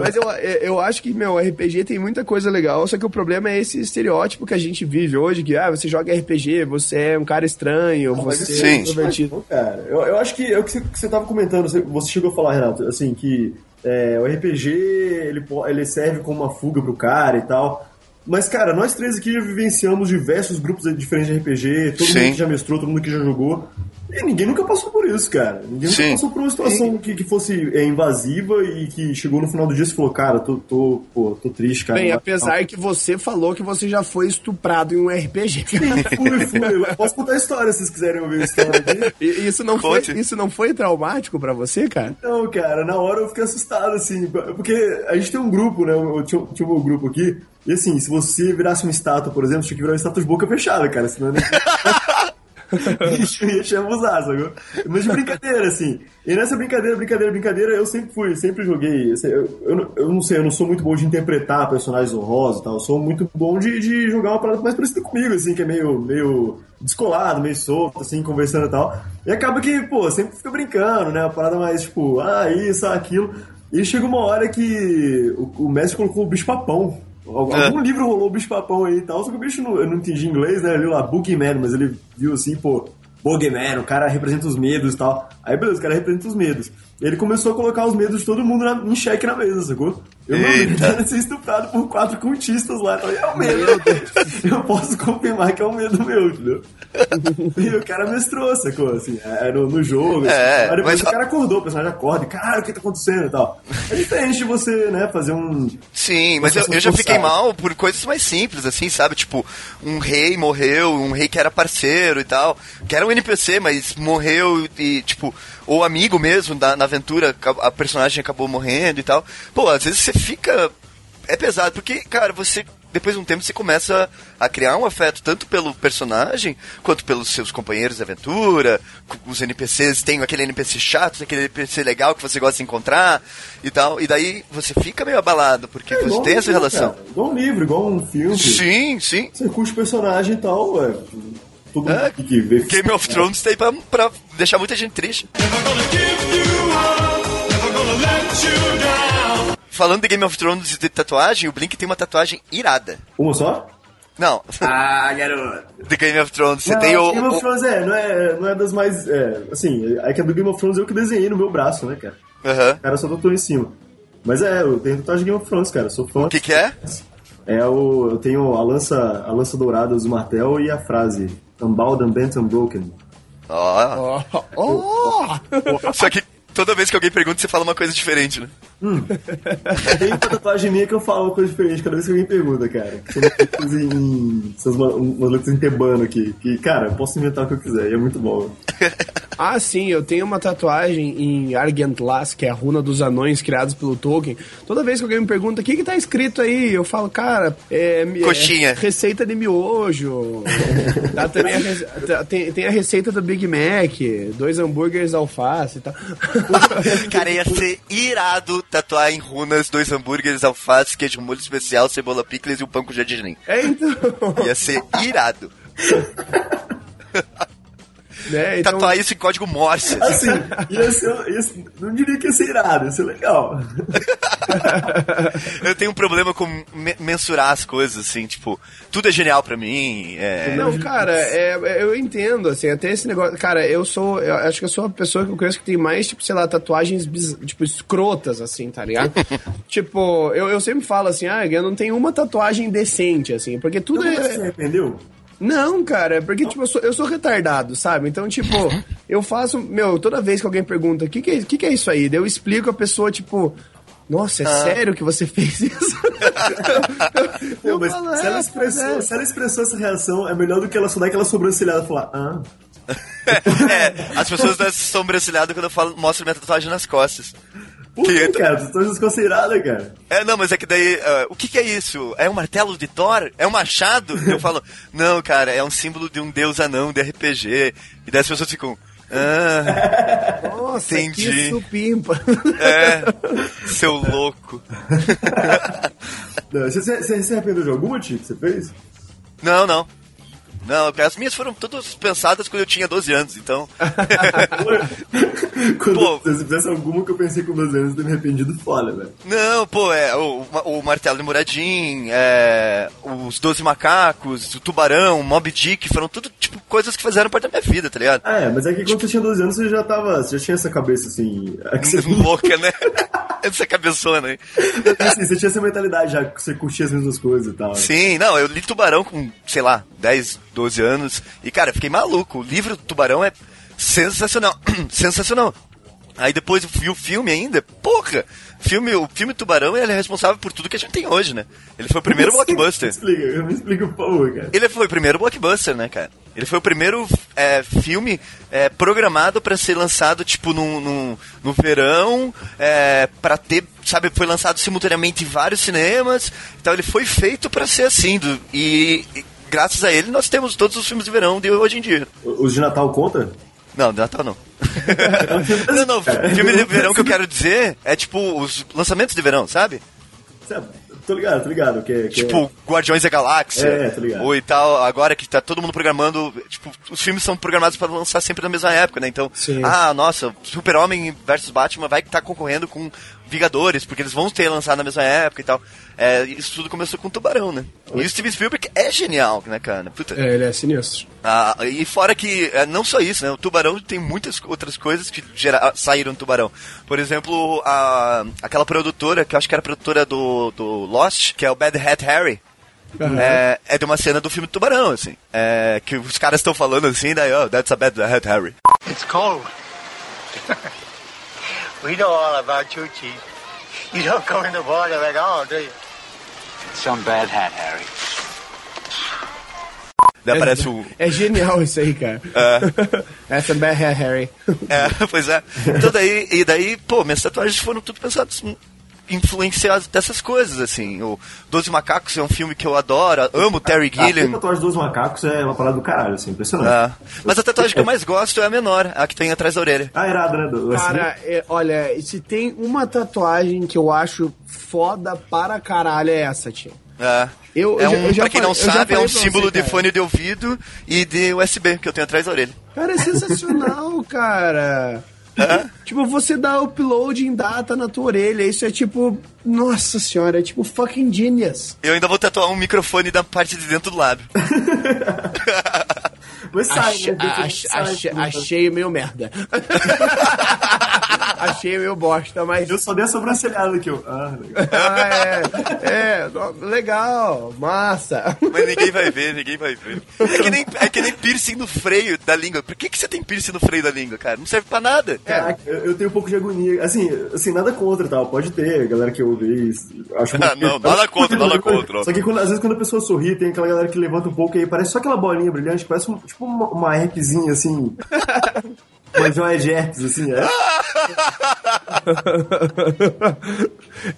Mas eu, eu acho que, meu, RPG tem muita coisa legal, só que o problema é esse estereótipo que a gente vive hoje, que, ah, você joga RPG, você é um cara estranho, não, você sim. é introvertido. Cara, eu, eu acho que é o que você, que você tava comentando, você, você chegou a falar, Renato, assim, que é, o RPG ele, ele serve como uma fuga pro cara e tal. Mas, cara, nós três aqui já vivenciamos diversos grupos diferentes de RPG, todo Sim. mundo que já mestrou, todo mundo que já jogou. E ninguém nunca passou por isso, cara. Ninguém Sim. nunca passou por uma situação que, que fosse é, invasiva e que chegou no final do dia e falou, cara, tô, tô, pô, tô triste, cara. Bem, Não- apesar que você falou que você já foi estuprado em um RPG. Fui, fui. Eu posso contar a história se vocês quiserem ouvir a história aqui. E isso não foi, isso não foi traumático pra você, cara? Não, cara, na hora eu fiquei assustado, assim, porque a gente tem um grupo, né? Eu tinha, tinha um grupo aqui, e assim, se você virasse uma estátua, por exemplo, tinha que virar uma estátua de boca fechada, cara, senão ia, ia te abusar, sacou? Mas de brincadeira, assim. E nessa brincadeira, brincadeira, brincadeira, eu sempre fui, sempre joguei. Eu, eu, eu não sei, eu não sou muito bom de interpretar personagens honrosos e tal, eu sou muito bom de, de jogar uma parada mais parecida comigo, assim, que é meio, meio descolado, meio solto, assim, conversando e tal. E acaba que, pô, sempre fica brincando, né? Uma parada mais tipo, ah, isso, aquilo. E chega uma hora que o, o mestre colocou o bicho-papão. Algum algum livro rolou o bicho-papão aí e tal, só que o bicho não, eu não entendi inglês, né? Ele viu lá, Boogeyman, mas ele viu assim, pô, Bogeyman, o cara representa os medos e tal. Aí beleza, o cara representa os medos. Ele começou a colocar os medos de todo mundo na- em xeque na mesa, sacou? Eu não Eita. ser estuprado por quatro cultistas lá. Falei, é o medo. Eu posso confirmar que é o medo meu, entendeu? e o cara mestrou, sacou? Assim, é, no, no jogo. É, assim. Aí depois mas- o cara acordou, o personagem acorda e, caralho, o que tá acontecendo e tal. É diferente de você, né, fazer um. Sim, mas eu, eu já fiquei mal por coisas mais simples, assim, sabe? Tipo, um rei morreu, um rei que era parceiro e tal, que era um NPC, mas morreu e, tipo, ou amigo mesmo da, na aventura, a a personagem acabou morrendo e tal. Pô, às vezes você fica. É pesado, porque, cara, você. Depois de um tempo você começa a criar um afeto tanto pelo personagem quanto pelos seus companheiros de aventura, os NPCs, tem aquele NPC chato, tem aquele NPC legal que você gosta de encontrar e tal. E daí você fica meio abalado, porque você igual tem essa livro, relação. cara. Igual um livro, igual um filme. Sim, sim. Você curte o personagem e tal, ué. Todo mundo É, tem que ver. Game of Thrones tá aí pra, pra deixar muita gente triste. Falando de Game of Thrones e de tatuagem, o Blink tem uma tatuagem irada. Uma só? Não, Ah, garoto. de Game of Thrones. Você Não, tem o. Game of Thrones é, não é, não é das mais. É, assim, é que a do Game of Thrones eu que desenhei no meu braço, né, cara? Aham. O cara só tatuou em cima. Mas é, eu tenho tatuagem de Game of Thrones, cara. eu Sou fã. O que, que é? É o. Eu tenho a lança, a lança dourada do martel e a frase Unbound, Unbent, Unbroken. Ó. Oh, oh! Só que toda vez que alguém pergunta, você fala uma coisa diferente, né? <laughs> Tem uma tatuagem minha que eu falo uma coisa diferente cada vez que alguém pergunta, cara. São umas letras em. São umas, letras em tebano aqui. Que, cara, eu posso inventar o que eu quiser, e é muito bom. <laughs> Ah, sim, eu tenho uma tatuagem em Argentlas, que é a runa dos anões criados pelo Tolkien. Toda vez que alguém me pergunta o que que tá escrito aí, eu falo, cara, é, é Coxinha. receita de miojo. <laughs> Tá, também a tá- tem, tem a receita do Big Mac, dois hambúrgueres alface e tal. <laughs> Cara, ia ser irado tatuar em runas dois hambúrgueres, alface, queijo molho especial, cebola picles e um pão com jardim. É, então. Ia ser irado. <laughs> né, então Tatuar isso em código Morse. Assim, ia ser, ia ser- não diria que ia ser irado, ia ser legal. <laughs> Eu tenho um problema com me- mensurar as coisas, assim, tipo, tudo é genial pra mim. É... Não, cara, é, é, eu entendo, assim, até esse negócio. Cara, eu sou. Eu acho que eu sou a pessoa que eu conheço que tem mais, tipo, sei lá, tatuagens, tipo, escrotas, assim, tá ligado? <laughs> tipo, eu, eu sempre falo assim, ah, eu não tenho uma tatuagem decente, assim, porque tudo Então, você se é. arrependeu? Não, cara, é porque, tipo, eu sou, eu sou retardado, sabe? Então, tipo, eu faço. Meu, toda vez que alguém pergunta o que, que, é, que, que é isso aí, daí eu explico a pessoa, tipo. Nossa, é sério que você <laughs> fez isso? <laughs> Pô, Eu mas falo, se, ela "É, expressou, é." se ela expressou essa reação, é melhor do que ela só dar aquela sobrancelhada e falar, ah. <laughs> É, as pessoas dão sobrancelhado quando eu falo, mostro minha tatuagem nas costas. Por Que cara? Tu tá desconsiderada, cara. É, não, mas é que daí, ah, o que, que é isso? É um martelo de Thor? É um machado? Eu falo, <laughs> não, cara, é um símbolo de um deus anão de RPG. E daí as pessoas ficam, ah, <laughs> Nossa, Entendi. que supimpa. é, seu louco. <laughs> Não, Você, você, você se arrependeu de alguma, Tio, que você fez? Não, não. Não, as minhas foram todas pensadas quando eu tinha 12 anos, então. <laughs> Quando Pô. se você fizesse alguma que eu pensei com 12 anos, eu me arrependido foda, velho. Não, pô, é o, o martelo de Moradin, é, os Doze Macacos, o Tubarão, o Mob Dick, foram tudo, tipo, coisas que fizeram parte da minha vida, tá ligado? Ah, é, mas é que quando você tinha 12 anos, você já tava. Você já tinha essa cabeça assim. É que você, <laughs> Louca, né? <laughs> <laughs> Essa cabeçona aí. assim, você tinha essa mentalidade já que você curtia as mesmas coisas e tal. Sim, não, eu li Tubarão com, sei lá, 10, 12 anos. E, cara, fiquei maluco. O livro do Tubarão é sensacional. <clears throat> sensacional. Aí depois eu vi o filme ainda, porra! Filme, o filme Tubarão ele é responsável por tudo que a gente tem hoje, né? Ele foi o primeiro <laughs> blockbuster. Explica, me explica por favor, cara. Ele foi o primeiro blockbuster, né, cara? Ele foi o primeiro é, filme é, programado pra ser lançado, tipo, no, no, no verão, é, para ter, sabe, foi lançado simultaneamente em vários cinemas. Então ele foi feito pra ser assim, do, e, e graças a ele nós temos todos os filmes de verão de hoje em dia. Os de Natal conta? Não, de Natal não. <laughs> não, não, filme de verão que eu quero dizer é tipo os lançamentos de verão, sabe? Sabe, Tô ligado, tô ligado. Que, que Tipo, Guardiões da Galáxia. É, tô ligado. Ou e tal, agora que tá todo mundo programando. Tipo, os filmes são programados para lançar sempre na mesma época, né? Então, Sim. ah, nossa, Super-Homem versus Batman vai estar concorrendo com Vingadores, porque eles vão ter lançado na mesma época e tal. É, isso tudo começou com Tubarão, né? E o Steven Spielberg é genial, né, cara? Puta. É, ele é sinistro. Ah, e fora que, é, não só isso, né? O Tubarão tem muitas outras coisas que gera, saíram do Tubarão. Por exemplo, a, aquela produtora, que eu acho que era a produtora do, do Lost, que é o Bad Hat Harry. Aham. É, é de uma cena do filme do Tubarão, assim. É, que os caras estão falando assim, daí, oh, that's a Bad Hat Harry. It's cold. We know all about you, Chief. You don't go in the water at all, do you? Some bad hat, Harry. Daí aparece o... É genial isso aí, cara. Essa é Bad hat, Harry. É, <laughs> uh, pois é. Então daí, e daí, pô, minhas tatuagens foram tudo pensadas influenciadas dessas coisas, assim. O Doze Macacos é um filme que eu adoro, amo Terry A Gilliam. tatuagem dos macacos é uma parada do caralho, assim, impressionante. É. Mas a tatuagem que eu mais gosto é a menor, a que tem atrás da orelha. Ah, irado, né? Do, Cara, é, olha, se tem uma tatuagem que eu acho foda para caralho é essa, tio. É. Eu- é um, eu já pra quem não falei- sabe, é um símbolo você, de fone de ouvido e de USB que eu tenho atrás da orelha. Cara, é sensacional, <laughs> cara. Tipo, você dá upload em data na tua orelha, isso é tipo, nossa senhora, é tipo fucking genius. Eu ainda vou tatuar um microfone da parte de dentro do lábio. <laughs> Mas sai, Ache- né? Ache- ache- achei meio merda. <laughs> achei meio bosta, mas. Eu só dei a sobrancelhada aqui, ó. Ah, legal. <laughs> Ah, é, é, legal, massa. Mas ninguém vai ver, ninguém vai ver. É que nem, é que nem piercing no freio da língua. Por que, que você tem piercing no freio da língua, cara? Não serve pra nada. Caraca, eu, eu tenho um pouco de agonia. Assim, assim, nada contra tal. Pode ter, galera que ouve isso. Acho <laughs> Ah, não, nada contra, nada contra. Só que quando- às vezes quando a pessoa sorri, tem aquela galera que levanta um pouco e aí parece só aquela bolinha brilhante, parece um- tipo uma, uma herpesinha assim. <laughs> uma joia de herpes, assim, é. <laughs>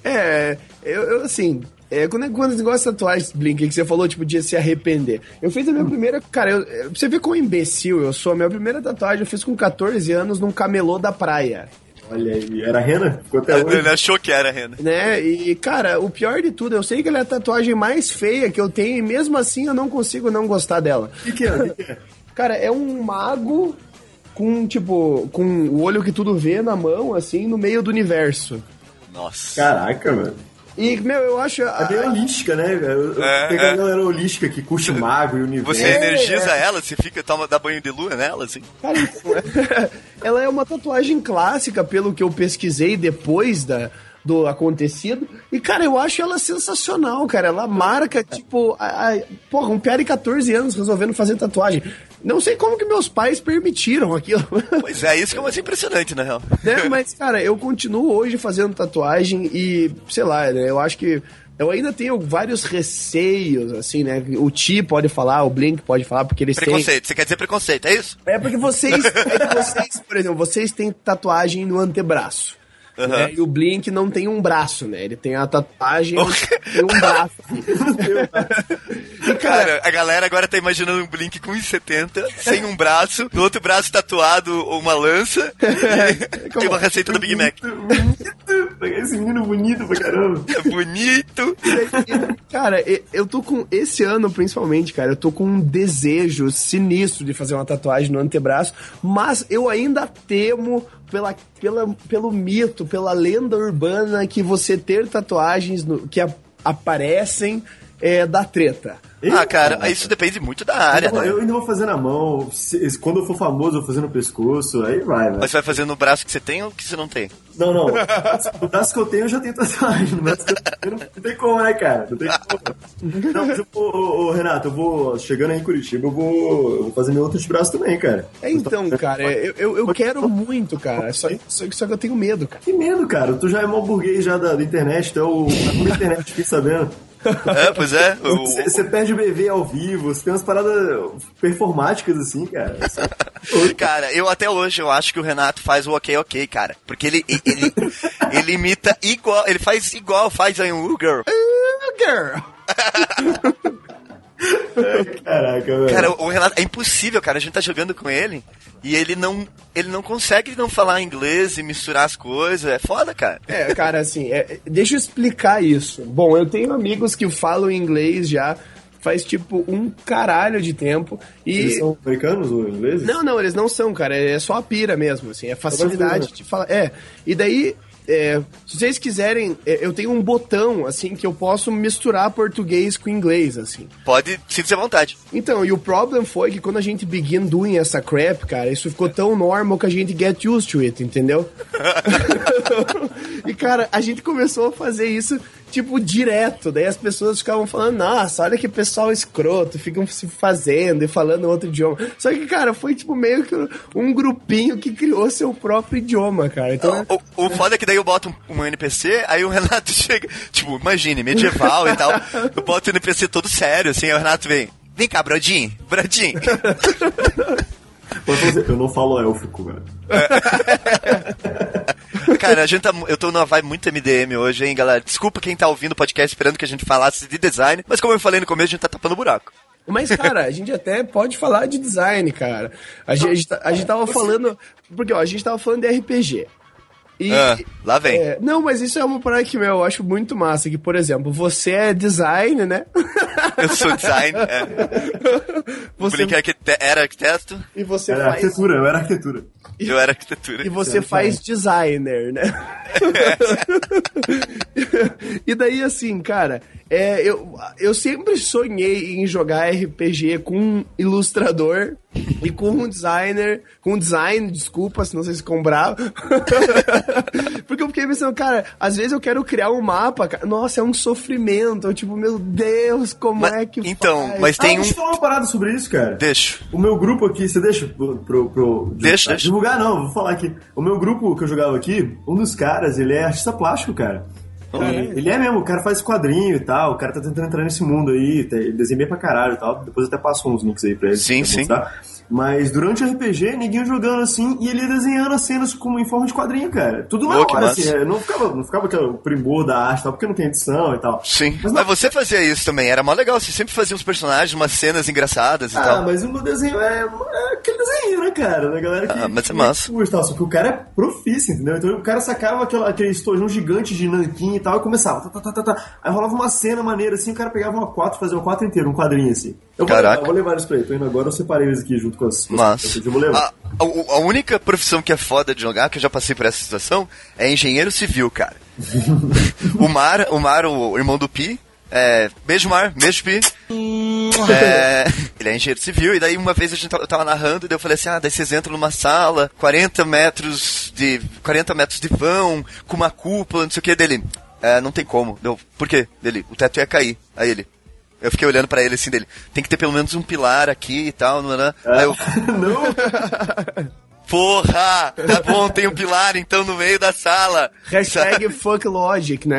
É, eu, eu, assim, é, quando, quando você gosta de tatuagens, Blink, que você falou, tipo, de se arrepender. Eu fiz a minha primeira, cara, eu, pra você ver como imbecil eu sou, a minha primeira tatuagem eu fiz com 14 anos num camelô da praia. Olha aí, era rena? Ficou até Ele achou que era, Rena. Né? E, cara, o pior de tudo, eu sei que ela é a tatuagem mais feia que eu tenho e mesmo assim eu não consigo não gostar dela. O que, que é? Que, que é? Cara, é um mago com, tipo, com o olho que tudo vê na mão, assim, no meio do universo. Nossa. Caraca, mano. E, meu, eu acho. É bem holística, né? Eu- É, tem aquela é. galera holística que curte o mago e o universo. Você energiza ela, você fica, toma, dá banho de lua nela, assim. Cara, então, <laughs> ela é uma tatuagem clássica, pelo que eu pesquisei depois da, do acontecido. E, cara, eu acho ela sensacional, cara. Ela marca, tipo, a, a- porra, um piá de 14 anos resolvendo fazer tatuagem. Não sei como que meus pais permitiram aquilo. Pois é, isso que é mais impressionante, na real. né? Mas, cara, eu continuo hoje fazendo tatuagem e, sei lá, né? Eu acho que. Eu ainda tenho vários receios, assim, né? O Ti pode falar, o Blink pode falar, porque eles têm. Preconceito, você quer dizer preconceito, é isso? É porque vocês, é vocês, por exemplo, vocês têm tatuagem no antebraço. Né? E o Blink não tem um braço, né? Ele tem a tatuagem tem um braço. <laughs> e, cara, Cara, a galera agora tá imaginando um Blink com 1,70, sem um braço, no outro braço tatuado uma lança <laughs> e, e uma receita do Big Mac. Esse menino bonito pra caramba. É <laughs> bonito. cara, e- eu tô com. Esse ano, principalmente, cara, eu tô com um desejo sinistro de fazer uma tatuagem no antebraço, mas eu ainda temo pela, pela, pelo mito, pela lenda urbana que você ter tatuagens no- que a- aparecem é, dar treta? Ah, cara, isso depende muito da área, Eu, né? eu ainda vou fazer na mão. se- quando eu for famoso, eu vou fazer no pescoço. Aí vai, velho. Mas você vai fazer no braço que você tem ou que você não tem? Não, não. O braço que eu tenho eu já tenho tatuagem. No braço que eu tenho não tem como, né, cara? Não tem como. Não, mas eu vou, ô, ô, Renato, eu vou. Chegando aí em Curitiba, eu vou, eu vou fazer meu outro braço também, cara. É, então, cara, eu, eu, eu quero muito, cara. Só, só, só que eu tenho medo, cara. Que medo, cara. Tu já é mal burguês já da, da internet, tu é o. Da internet, fiquei sabendo. É, pois é. Você perde o BV ao vivo, você tem umas paradas performáticas assim, cara. <laughs> Cara, eu até hoje eu acho que o Renato faz o ok ok, cara. Porque ele, ele, <laughs> ele imita igual, ele faz igual, faz aí um "Uh, girl. <laughs> <laughs> Caraca, velho. Cara, o Renato, é impossível, cara. A gente tá jogando com ele e ele não, ele não consegue não falar inglês e misturar as coisas. É foda, cara. É, cara, assim, é, deixa eu explicar isso. Bom, eu tenho amigos que falam inglês já faz tipo um caralho de tempo e. Eles são americanos ou ingleses? Não, não, eles não são, cara. É só a pira mesmo, assim. É facilidade de falar. É. E daí, é, se vocês quiserem, é, eu tenho um botão, assim, que eu posso misturar português com inglês, assim. Pode sinta-se à vontade. Então, e o problem foi que quando a gente begin doing essa crap, cara, isso ficou tão normal que a gente get used to it, entendeu? <laughs> <laughs> e, cara, a gente começou a fazer isso, tipo, direto. Daí as pessoas ficavam falando, nossa, olha que pessoal escroto, ficam se fazendo e falando outro idioma. Só que, cara, foi, tipo, meio que um grupinho que criou seu próprio idioma, cara. Então, O, o foda é que daí eu boto um, um NPC, aí o Renato <laughs> chega, tipo, imagine, medieval e tal. Eu boto o NPC todo sério, assim, aí o Renato vem. Vem cá, Brodinho, Brodinho. <laughs> Eu não falo élfico, velho. <laughs> Cara, a gente tá, eu tô numa vibe muito MDM hoje, hein, galera. Desculpa quem tá ouvindo o podcast esperando que a gente falasse de design, mas como eu falei no começo, a gente tá tapando buraco. Mas, cara, a gente até pode falar de design, cara. A gente, a gente, tá- a gente tava falando. Porque, ó, a gente tava falando de RPG. E, Ah, lá vem. é, não, mas isso é uma parada que, meu, eu acho muito massa. Que, por exemplo, você é design, né? Eu sou design, é. <laughs> Você, Blink arquite- era arquiteto, e você Era faz. arquitetura, eu era arquitetura. eu era arquitetura. E você faz designer, né? <laughs> e daí, assim, cara, é, eu, eu sempre sonhei em jogar RPG com um ilustrador e com um designer, com um design, desculpa, se não sei se ficam bravos. <laughs> Porque eu fiquei pensando, cara, às vezes eu quero criar um mapa, cara, nossa, é um sofrimento, eu, tipo, meu Deus, como Mas- é que então, faz? mas Ah, tem um. deixa eu falar uma parada sobre isso, cara. Deixa. O meu grupo aqui, você deixa pro, pro, pro- Deixa, deixa. divulgar? Não, vou falar aqui. O meu grupo que eu jogava aqui, um dos caras, ele é artista plástico, cara. Ele, ele é mesmo, o cara faz quadrinho e tal, o cara tá tentando entrar nesse mundo aí, ele desenha bem pra caralho e tal. Depois eu até passo uns links aí pra ele. Sim, pra sim. mostrar. Mas durante o RPG, ninguém jogando assim e ele desenhando as cenas como em forma de quadrinho, cara. Tudo na hora, assim, é, não ficava, não ficava aquele primor da arte tal, porque não tem edição e tal. Sim. Mas Mas, você fazia isso também, era mó legal. Você sempre fazia uns personagens, umas cenas engraçadas e Ah, tal. mas o meu desenho é, é aquele desenho, né, cara? Da galera que. Ah, mas é massa. curte, tal. Só que o cara é profício, entendeu? Então o cara sacava aquela, aquele estojão gigante de nanquim e tal e começava. Tá, tá, tá, tá, tá. Aí rolava uma cena maneira assim, o cara pegava uma quatro, fazia uma quatro inteira, um quadrinho assim. Eu vou, Caraca. levar, vou levar eles pra ele. Tô indo agora, eu separei eles aqui junto com as. com as- Mas Eu vou levar. a, a- a única profissão que é foda de jogar, que eu já passei por essa situação, é engenheiro civil, cara. <laughs> o Mar, o Mar, o irmão do Pi, é, beijo Mar, beijo Pi. É, ele é engenheiro civil, e daí uma vez a gente tava, eu tava narrando, e daí eu falei assim, ah, daí vocês entram numa sala, 40 metros de. 40 metros de vão, com uma cúpula, não sei o que dele. É, não tem como. Deu, por quê? Dele, o teto ia cair. Aí ele. Eu fiquei olhando pra ele assim dele. Tem que ter pelo menos um pilar aqui e tal, não, não. Aí eu, <laughs> não, <laughs> Porra! Tá bom, tem um pilar então no meio da sala. Hashtag <laughs> fuck logic, né?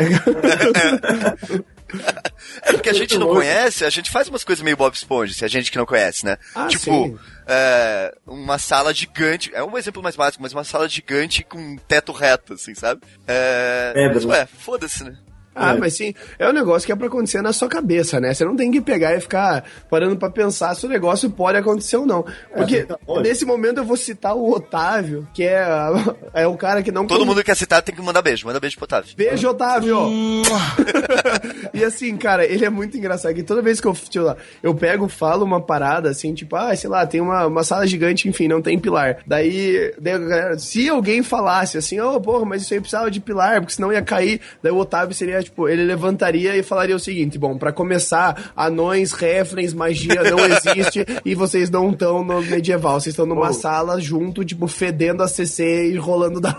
É porque a gente não conhece, a gente faz umas coisas meio Bob Esponja, se a gente que não conhece, né? Ah, tipo, sim. é, uma sala gigante, é um exemplo mais básico, mas uma sala gigante com um teto reto, assim, sabe? É, É, mas, mas- ué, foda-se, né? Ah, É. mas sim, é um negócio que é pra acontecer na sua cabeça, né? Você não tem que pegar e ficar parando pra pensar se o negócio pode acontecer ou não. Porque tá, pode. nesse momento eu vou citar o Otávio, que é, <laughs> é o cara que não... Todo mundo que quer citar tem que mandar beijo, manda beijo pro Otávio. Beijo, Otávio! <laughs> e assim, cara, ele é muito engraçado. Que toda vez que eu, tipo, lá, eu pego, falo uma parada assim, tipo, ah, sei lá, tem uma, uma sala gigante, enfim, não tem pilar. Daí, daí a galera, se alguém falasse assim, ô, porra, mas isso aí precisava de pilar, porque senão ia cair, daí o Otávio seria tipo, ele levantaria e falaria o seguinte: bom, pra começar, anões, refrens, magia não existe <laughs> e vocês não estão no medieval, vocês estão numa Oh. sala junto, tipo, fedendo a CC e rolando da.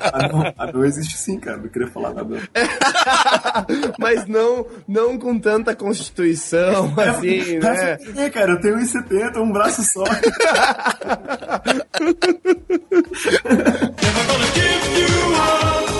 Ah, não, ah, não existe sim, cara. Não queria falar nada. <laughs> Mas não, não com tanta constituição, assim, né? É, cara, eu tenho 1,70, um braço só. <laughs>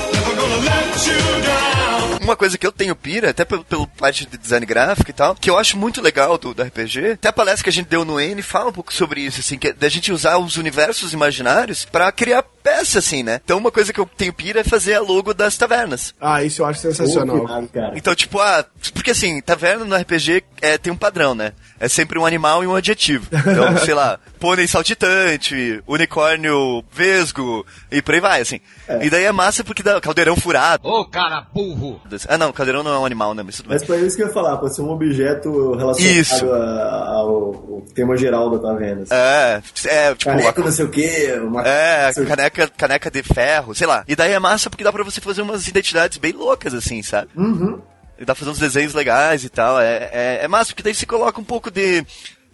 Uma coisa que eu tenho pira, até pelo, pelo parte de design gráfico e tal, que eu acho muito legal do, do RPG, até a palestra que a gente deu no N fala um pouco sobre isso, assim, que é da gente usar os universos imaginários pra criar peça, assim, né? Então uma coisa que eu tenho pira é fazer a logo das tavernas. Ah, isso eu acho sensacional. Cuidado, cara. Então, tipo, ah, porque assim, taverna no RPG é, tem um padrão, né? É sempre um animal e um adjetivo. Então, <laughs> sei lá, pônei saltitante, unicórnio vesgo, e por aí vai, assim. E daí é massa porque dá caldeirão furado. Ô, cara burro! Ah, não, caldeirão não é um animal, né? Mas tudo bem. Mas foi isso que eu ia falar, pode ser um objeto relacionado Isso. a- ao, ao tema geral da taverna. assim. É, é, tipo, Caneca a- não sei o quê, uma... É, caneca, caneca de ferro, sei lá. E daí é massa porque dá pra você fazer umas identidades bem loucas, assim, sabe? Uhum. E dá pra fazer uns desenhos legais e tal. É, é, é massa, porque daí você coloca um pouco de,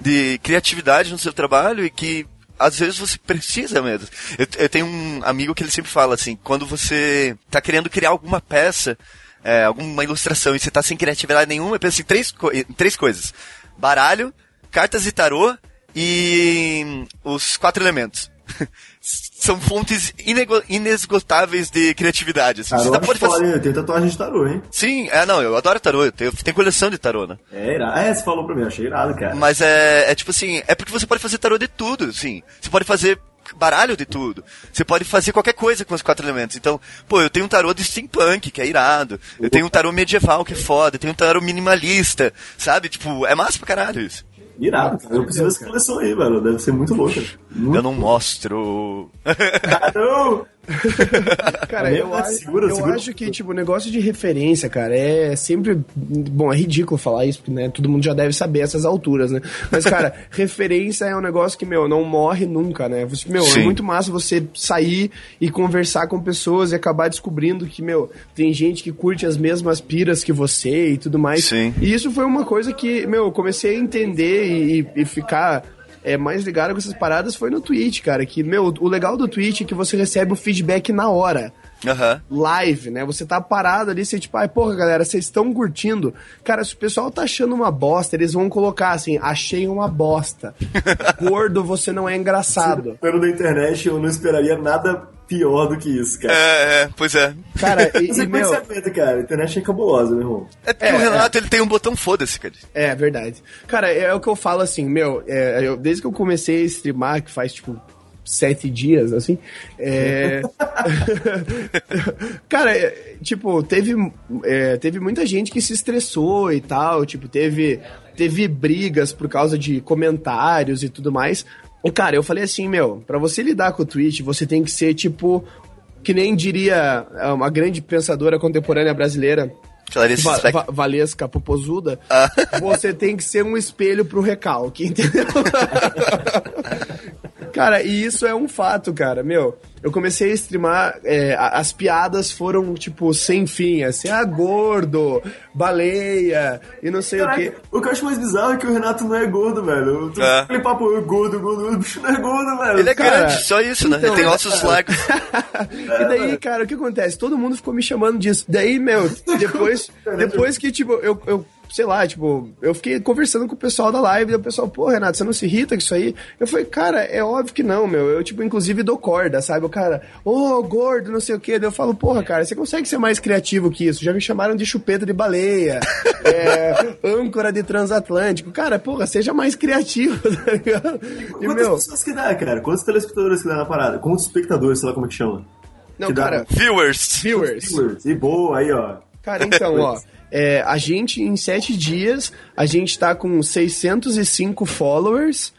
de criatividade no seu trabalho e que às vezes você precisa mesmo. Eu, eu tenho um amigo que ele sempre fala assim, quando você tá querendo criar alguma peça, é, alguma ilustração e você tá sem criatividade nenhuma, pensa em três, co- em três coisas. Baralho, cartas de tarô e os quatro elementos. <laughs> São fontes inesgotáveis de criatividade. Assim. Você Tarô, tá- pode pode fazer... falar, eu tenho tatuagem de tarô, hein? Sim, é, não, eu adoro tarô, eu tenho, tenho coleção de tarô, né? É, irado. É, você falou pra mim, eu achei irado, cara. Mas é, é tipo assim, é porque você pode fazer tarô de tudo, assim. Você pode fazer baralho de tudo. Você pode fazer qualquer coisa com os quatro elementos. Então, pô, eu tenho um tarô de steampunk, que é irado. Eu tenho um tarô medieval, que é foda. Eu tenho um tarô minimalista, sabe? Tipo, é massa pra caralho isso. Irado, cara. Eu preciso dessa coleção aí, velho. Deve ser muito louca. Muito Eu não mostro. caro! Cara, eu, é acho, segura, eu segura. acho que, tipo, o negócio de referência, cara, é sempre. Bom, é ridículo falar isso, porque, né, todo mundo já deve saber essas alturas, né? Mas, cara, <laughs> referência é um negócio que, meu, não morre nunca, né? Você, meu, Sim. é muito massa você sair e conversar com pessoas e acabar descobrindo que, meu, tem gente que curte as mesmas piras que você e tudo mais. Sim. E isso foi uma coisa que, meu, eu comecei a entender e, e ficar é, mais ligado com essas paradas foi no Twitch, cara. Que, meu, o legal do Twitch é que você recebe o feedback na hora Aham. live, né? Você tá parado ali, você tipo, ai, porra, galera, vocês estão curtindo? Cara, se o pessoal tá achando uma bosta, eles vão colocar assim, achei uma bosta. <laughs> Gordo, você não é engraçado. Pelo da internet, eu não esperaria nada pior do que isso, cara. É, é, pois é. Cara, e, sei <laughs> e é meu, você aguenta, cara. A internet é cabulosa, meu irmão. É porque o Renato, ele tem um botão foda-se, cara. é verdade. Cara, é o que eu falo assim, meu, é, eu- desde que eu comecei a streamar, que faz tipo sete dias, assim, é... <laughs> Cara, é, tipo, teve, é, teve muita gente que se estressou e tal, tipo, teve, teve brigas por causa de comentários e tudo mais. E, cara, eu falei assim, meu, pra você lidar com o Twitch, você tem que ser, tipo, que nem diria é, uma grande pensadora contemporânea brasileira, Clarice Va. Va Valesca Popozuda, Ah. você tem que ser um espelho pro recalque, entendeu? <laughs> cara, e isso é um fato, cara. Meu, eu comecei a streamar, é, as piadas foram, tipo, sem fim, assim, ah, gordo, baleia, e não sei o quê. o que eu acho mais bizarro é que o Renato não é gordo, velho. Tô É. aquele papo, "Ô, gordo, gordo, o bicho não é gordo, velho. Ele é Cara, grande, só isso, né? então- ele tem ossos <laughs> largos. e daí, cara, o que acontece? Todo mundo ficou me chamando disso. Daí, meu, <laughs> depois, depois que, tipo, eu, eu sei lá, tipo, eu fiquei conversando com o pessoal da live, e o pessoal, pô, Renato, você não se irrita com isso aí? Eu falei, cara, é óbvio que não, meu. Eu, tipo, inclusive dou corda, sabe? O cara, ô, gordo, não sei o quê. Daí eu falo, porra, cara, você consegue ser mais criativo que isso? Já me chamaram de chupeta de baleia, <laughs> é, âncora de transatlântico. Cara, porra, seja mais criativo, <laughs> tá ligado? E, Quantas meu, pessoas que dá, cara? Quantos telespectadores que dá na parada? Quantos espectadores, sei lá como é que chama? não, que dá- cara, Viewers. viewers. Viewers. E boa, aí, ó. Cara, então, ó. <laughs> é, a gente, em sete dias, a gente tá com 605 followers.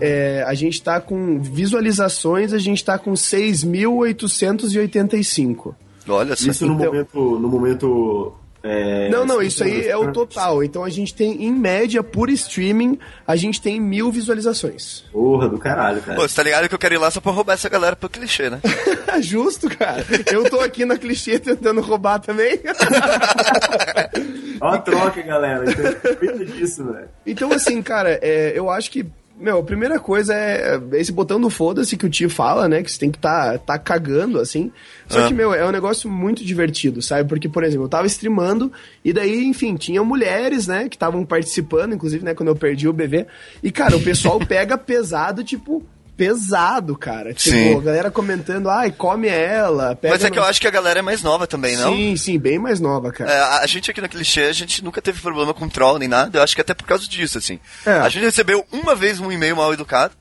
é, a gente tá com visualizações, a gente tá com 6.885. Olha só. Isso no Então- momento, no momento É, Não, não, sim, isso aí é o total. Então a gente tem, em média, por streaming, a gente tem mil visualizações. Porra do caralho, cara. Pô, você tá ligado que eu quero ir lá só pra roubar essa galera pro clichê, né? <laughs> Justo, cara. Eu tô aqui na clichê tentando roubar também. <laughs> Ó a troca, galera. Então, disso, velho. Então, assim, cara, é, eu acho que. Meu, a primeira coisa é esse botão do foda-se que o tio fala, né? Que você tem que tá, tá cagando, assim. Só Ah. que, meu, é um negócio muito divertido, sabe? Porque, por exemplo, eu tava streamando e daí, enfim, tinha mulheres, né? Que estavam participando, inclusive, né? Quando eu perdi o bebê. E, cara, o pessoal <laughs> pega pesado, tipo, pesado, cara. Tipo, Sim. a galera comentando, ai, come ela. Pega Mas é que no- eu acho que a galera é mais nova também, não? Sim, sim, bem mais nova, cara. É, a gente aqui no clichê, a gente nunca teve problema com troll nem nada. Eu acho que até por causa disso, assim. É. A gente recebeu uma vez um e-mail mal educado.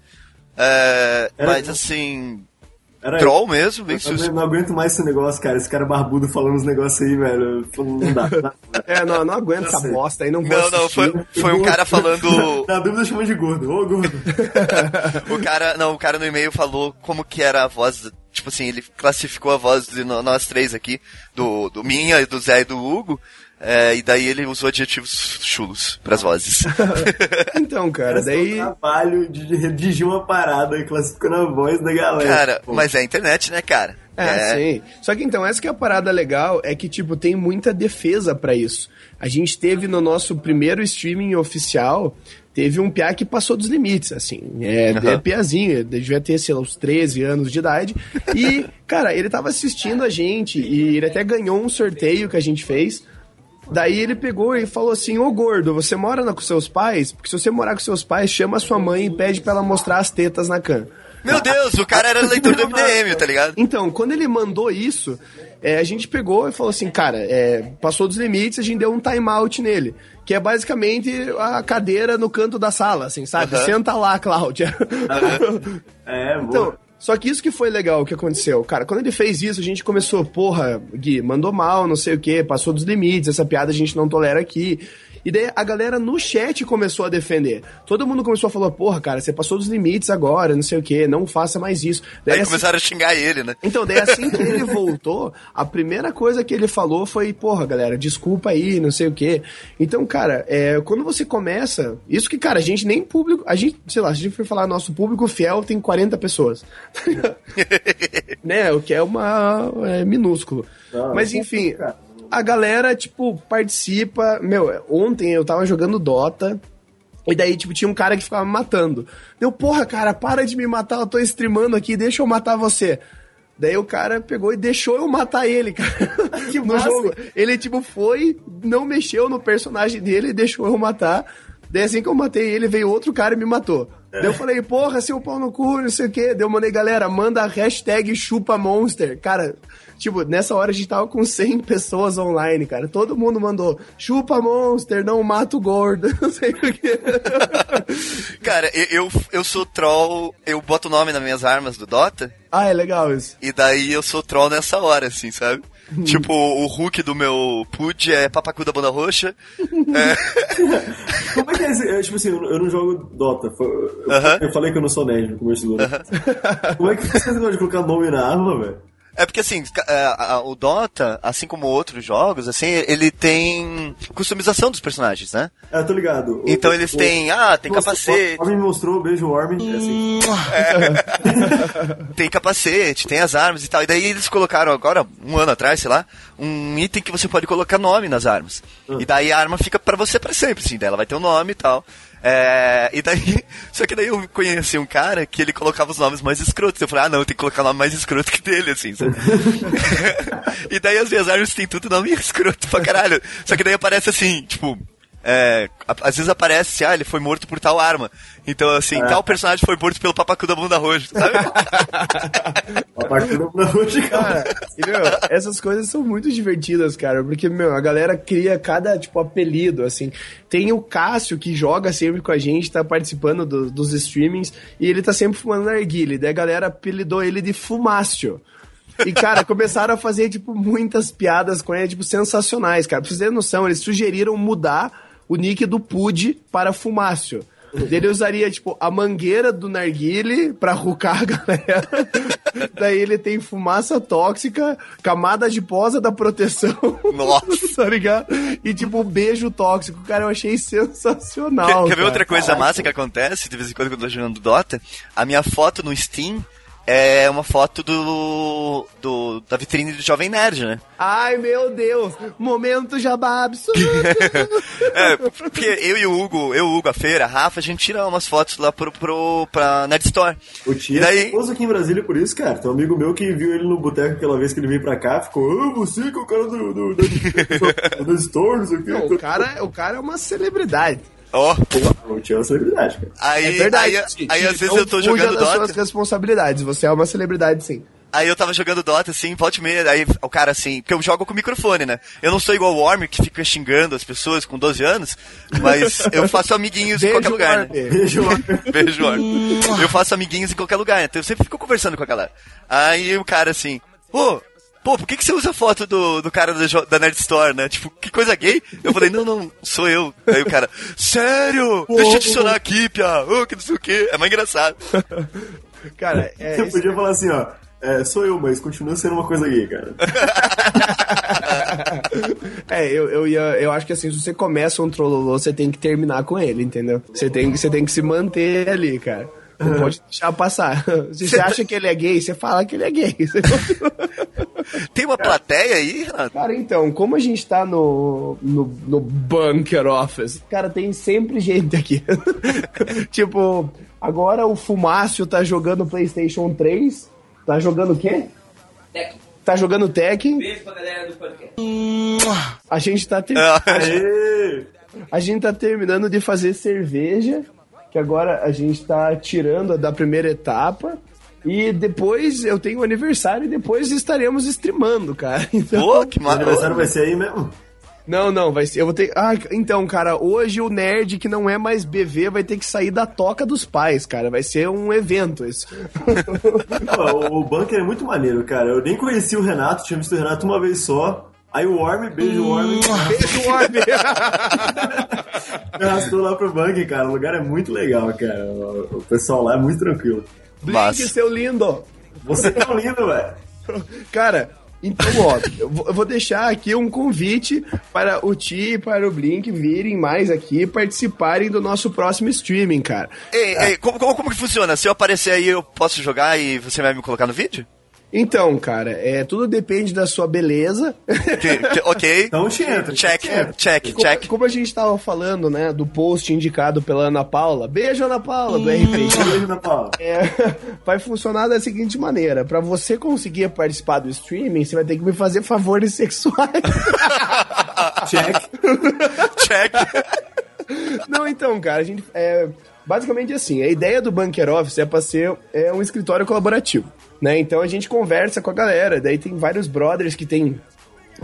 é, mas assim. Era Troll mesmo, bem Eu sus... não, aguento mais esse negócio, cara. Esse cara barbudo falando uns negócios aí, velho. Eu Não dá. não dá. É, não, não aguento essa sei. bosta aí, não Não, não, foi, foi um cara falando. Na dúvida chama de gordo. Ô, gordo. <laughs> O cara, não, o cara no e-mail falou como que era a voz, tipo assim, ele classificou a voz de nós três aqui, do, do minha, do Zé e do Hugo, é, e daí ele usou adjetivos chulos pras vozes. <laughs> Então, cara, Parece daí. um trabalho de redigir uma parada classificando a voz da galera. cara, Pô. mas é a internet, né, cara? É, sim. Só que então, essa que é a parada legal, é que, tipo, tem muita defesa pra isso. A gente teve no nosso primeiro streaming oficial, teve um piá que passou dos limites, assim. É, Aham. <laughs> é piazinho, devia ter, sei lá, uns 13 anos de idade. E, cara, ele tava assistindo a gente e ele até ganhou um sorteio que a gente fez. Daí ele pegou e falou assim: Ô gordo, você mora com seus pais? Porque se você morar com seus pais, chama sua mãe e pede pra ela mostrar as tetas na cama. Meu Deus, o cara era leitor do MDM, tá ligado? Então, quando ele mandou isso, é, a gente pegou e falou assim, cara, é, passou dos limites, a gente deu um timeout nele. Que é basicamente a cadeira no canto da sala, assim, sabe? Senta lá, Cláudia. <laughs> É, boa. Então, só que isso que foi legal que aconteceu. Cara, quando ele fez isso, a gente começou, porra, Gui, mandou mal, não sei o quê, passou dos limites, essa piada a gente não tolera aqui. E daí a galera no chat começou a defender. Todo mundo começou a falar, porra, cara, você passou dos limites agora, não sei o quê, não faça mais isso. Daí, Aí assim- começaram a xingar ele, né? então, daí assim que ele <laughs> voltou, a primeira coisa que ele falou foi, porra, galera, desculpa aí, não sei o quê. Então, cara, é, quando você começa, isso que, cara, a gente nem público, a gente, sei lá, se a gente for falar nosso público fiel, tem 40 pessoas. <laughs> né, o que é uma, é minúsculo. Não, Mas é enfim, cara. A galera, tipo, participa, meu, ontem eu tava jogando Dota, e daí, tipo, tinha um cara que ficava me matando. Deu, porra, cara, para de me matar, eu tô streamando aqui, deixa eu matar você. Daí o cara pegou e deixou eu matar ele, <laughs> cara. Que no massa. jogo. Ele, tipo, foi, não mexeu no personagem dele e deixou eu matar. Daí assim que eu matei ele, veio outro cara e me matou. Daí eu falei, porra, seu pau no cu, não sei o quê. Daí eu mandei, galera, manda a hashtag chupa monster. Cara, tipo, nessa hora a gente tava com 100 pessoas online, cara. Todo mundo mandou, chupa monster, não mata o gordo. <laughs> Não sei o quê. <laughs> Cara, eu, eu, eu sou troll, eu boto o nome nas minhas armas do Dota, ah, é legal isso. e daí eu sou troll nessa hora, assim, sabe? Uhum. tipo, o Hulk do meu Pud é papacu da banda roxa. <laughs> Como é que é esse? é, tipo assim, eu eu não jogo Dota. Eu, Aham. eu falei que eu não sou nerd no começo do ano. Como é que faz esse negócio de colocar nome na arma, velho? É porque assim, é, o Dota, assim como outros jogos, assim, ele tem customização dos personagens, né? É, eu tô ligado. O- Então eles o- têm, ah, tem Nossa, capacete. O Armin me mostrou, beijo o Armin. É assim. <laughs> tem capacete, tem as armas e tal. E daí eles colocaram agora, um ano atrás, sei lá, um item que você pode colocar nome nas armas. E daí a arma fica pra você pra sempre, assim, daí ela vai ter um nome e tal. É, e daí, <laughs> só que daí eu conheci um cara que ele colocava os nomes mais escrotos. Eu falei, ah não, tem que colocar o nome mais escroto que dele, assim, sabe? <laughs> <laughs> e daí as minhas armas tem tudo nome escroto pra caralho. Só que daí aparece assim, tipo, é, às vezes aparece, ah, ele foi morto por tal arma. Então, assim, tal personagem foi morto pelo papacu da bunda roxa, sabe? Partir da hoje, cara. Cara, e, meu, essas coisas são muito divertidas, cara, porque, meu, a galera cria cada, tipo, apelido, assim. Tem o Cássio, que joga sempre com a gente, tá participando do- dos streamings, e ele tá sempre fumando narguile, daí a galera apelidou ele de Fumácio. E, cara, começaram a fazer, tipo, muitas piadas com ele, tipo, sensacionais, cara. Pra vocês terem noção, eles sugeriram mudar o nick do Pud para Fumácio. Ele usaria, tipo, a mangueira do narguile pra rucar a galera. <laughs> Daí ele tem fumaça tóxica, camada de posa da proteção. Nossa. <laughs> tá ligado? E tipo, beijo tóxico. Cara, eu achei sensacional. Quer, quer ver outra coisa massa que acontece de vez em quando quando eu tô jogando Dota? A minha foto no Steam é uma foto do, do da vitrine do Jovem Nerd, né? Ai, meu Deus. Momento jabá absoluto. <laughs> É, porque eu e o Hugo, eu, o Hugo, a Feira, a Rafa, a gente tira umas fotos lá pro, pro, pra Nerd Store. O tio E daí- é famoso aqui em Brasília por isso, cara. Tem um amigo meu que viu ele no boteco aquela vez que ele veio pra cá, ficou, ah, você que é o cara do, do, do, do store, não sei o o, cara, o cara é uma celebridade. Ó, O tio é uma celebridade, cara. aí, É verdade. aí, aí às vezes eu tô jogando das suas Dota, responsabilidades. Você é uma celebridade, sim. aí eu tava jogando Dota, assim, volte e meia, aí o cara assim, porque eu jogo com microfone, né? Eu não sou igual o Warmer, que fica xingando as pessoas com 12 anos, mas <laughs> eu faço amiguinhos em qualquer lugar, né? Beijo, <laughs> Beijo, Warner. Eu faço amiguinhos em qualquer lugar, né? Então eu sempre fico conversando com a galera. Aí o cara assim, pô, pô, por que, que você usa a foto do, do cara da, da Nerd Store, né? Tipo, que coisa gay? Eu falei, não, não, sou eu. Aí o cara, sério? Deixa eu adicionar aqui, Pia. Ô, que não sei o quê. É mais engraçado. <laughs> Cara, é, Você podia falar assim, ó. É, sou eu, mas continua sendo uma coisa gay, cara. <laughs> é eu, eu, ia, eu acho que assim, se você começa um trollolô, você tem que terminar com ele, entendeu? Você tem, você tem que se manter ali, cara. Não pode deixar passar. <laughs> Se você acha que ele é gay, você fala que ele é gay. <laughs> Tem uma plateia aí, Renato? Cara, então, como a gente tá no, no, no bunker office, cara, tem sempre gente aqui. <laughs> tipo, agora o Fumácio tá jogando PlayStation 3. Tá jogando o quê? Tá jogando Tekken. Beijo pra galera do podcast. A gente tá ter... Aê! A gente tá terminando de fazer cerveja, que agora a gente tá tirando da primeira etapa. E depois eu tenho um aniversário e depois estaremos streamando, cara. <laughs> Então, Pô, que O aniversário maravilha. vai ser aí mesmo? Não, não, vai ser. Eu vou ter. Ah, então, cara, hoje o nerd que não é mais BV vai ter que sair da toca dos pais, cara. Vai ser um evento isso. <laughs> Pô, o bunker é muito maneiro, cara. Eu nem conheci o Renato, tinha visto o Renato uma vez só. Aí o Worm, beijo Worm, Beijo, Warner. <laughs> me arrastou lá pro bunker, cara. O lugar é muito legal, cara. O pessoal lá é muito tranquilo. Blink, Massa. seu lindo. Você é tão lindo, velho. Cara, então, ó, eu vou- deixar aqui um convite para o Ti e para o Blink virem mais aqui e participarem do nosso próximo streaming, cara. Ei, ei, como, como, como que funciona? Se eu aparecer aí, eu posso jogar e você vai me colocar no vídeo? Então, cara, é, tudo depende da sua beleza. Ok. Então te entra. Check, entra. check, Como, check. como a gente tava falando, né, do post indicado pela Ana Paula. Beijo, Ana Paula, do RPG. Beijo na Paula. É, <laughs> vai funcionar da seguinte maneira: Pra você conseguir participar do streaming, você vai ter que me fazer favores sexuais. <laughs> Check. Check. Não, então, cara, a gente. É, basicamente assim: a ideia do Bunker Office é pra ser é, um escritório colaborativo. Né? Então a gente conversa com a galera, daí tem vários brothers que tem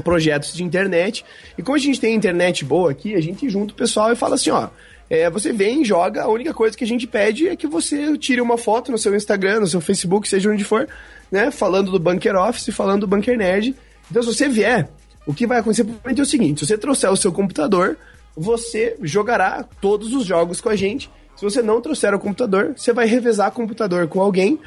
projetos de internet. E como a gente tem internet boa aqui, a gente junta o pessoal e fala assim, ó. é, você vem, joga, a única coisa que a gente pede é que você tire uma foto no seu Instagram, no seu Facebook, seja onde for, né? Falando do Bunker Office, falando do Bunker Nerd. Então, se você vier, o que vai acontecer é o seguinte: se você trouxer o seu computador, você jogará todos os jogos com a gente. Se você não trouxer o computador, você vai revezar computador com alguém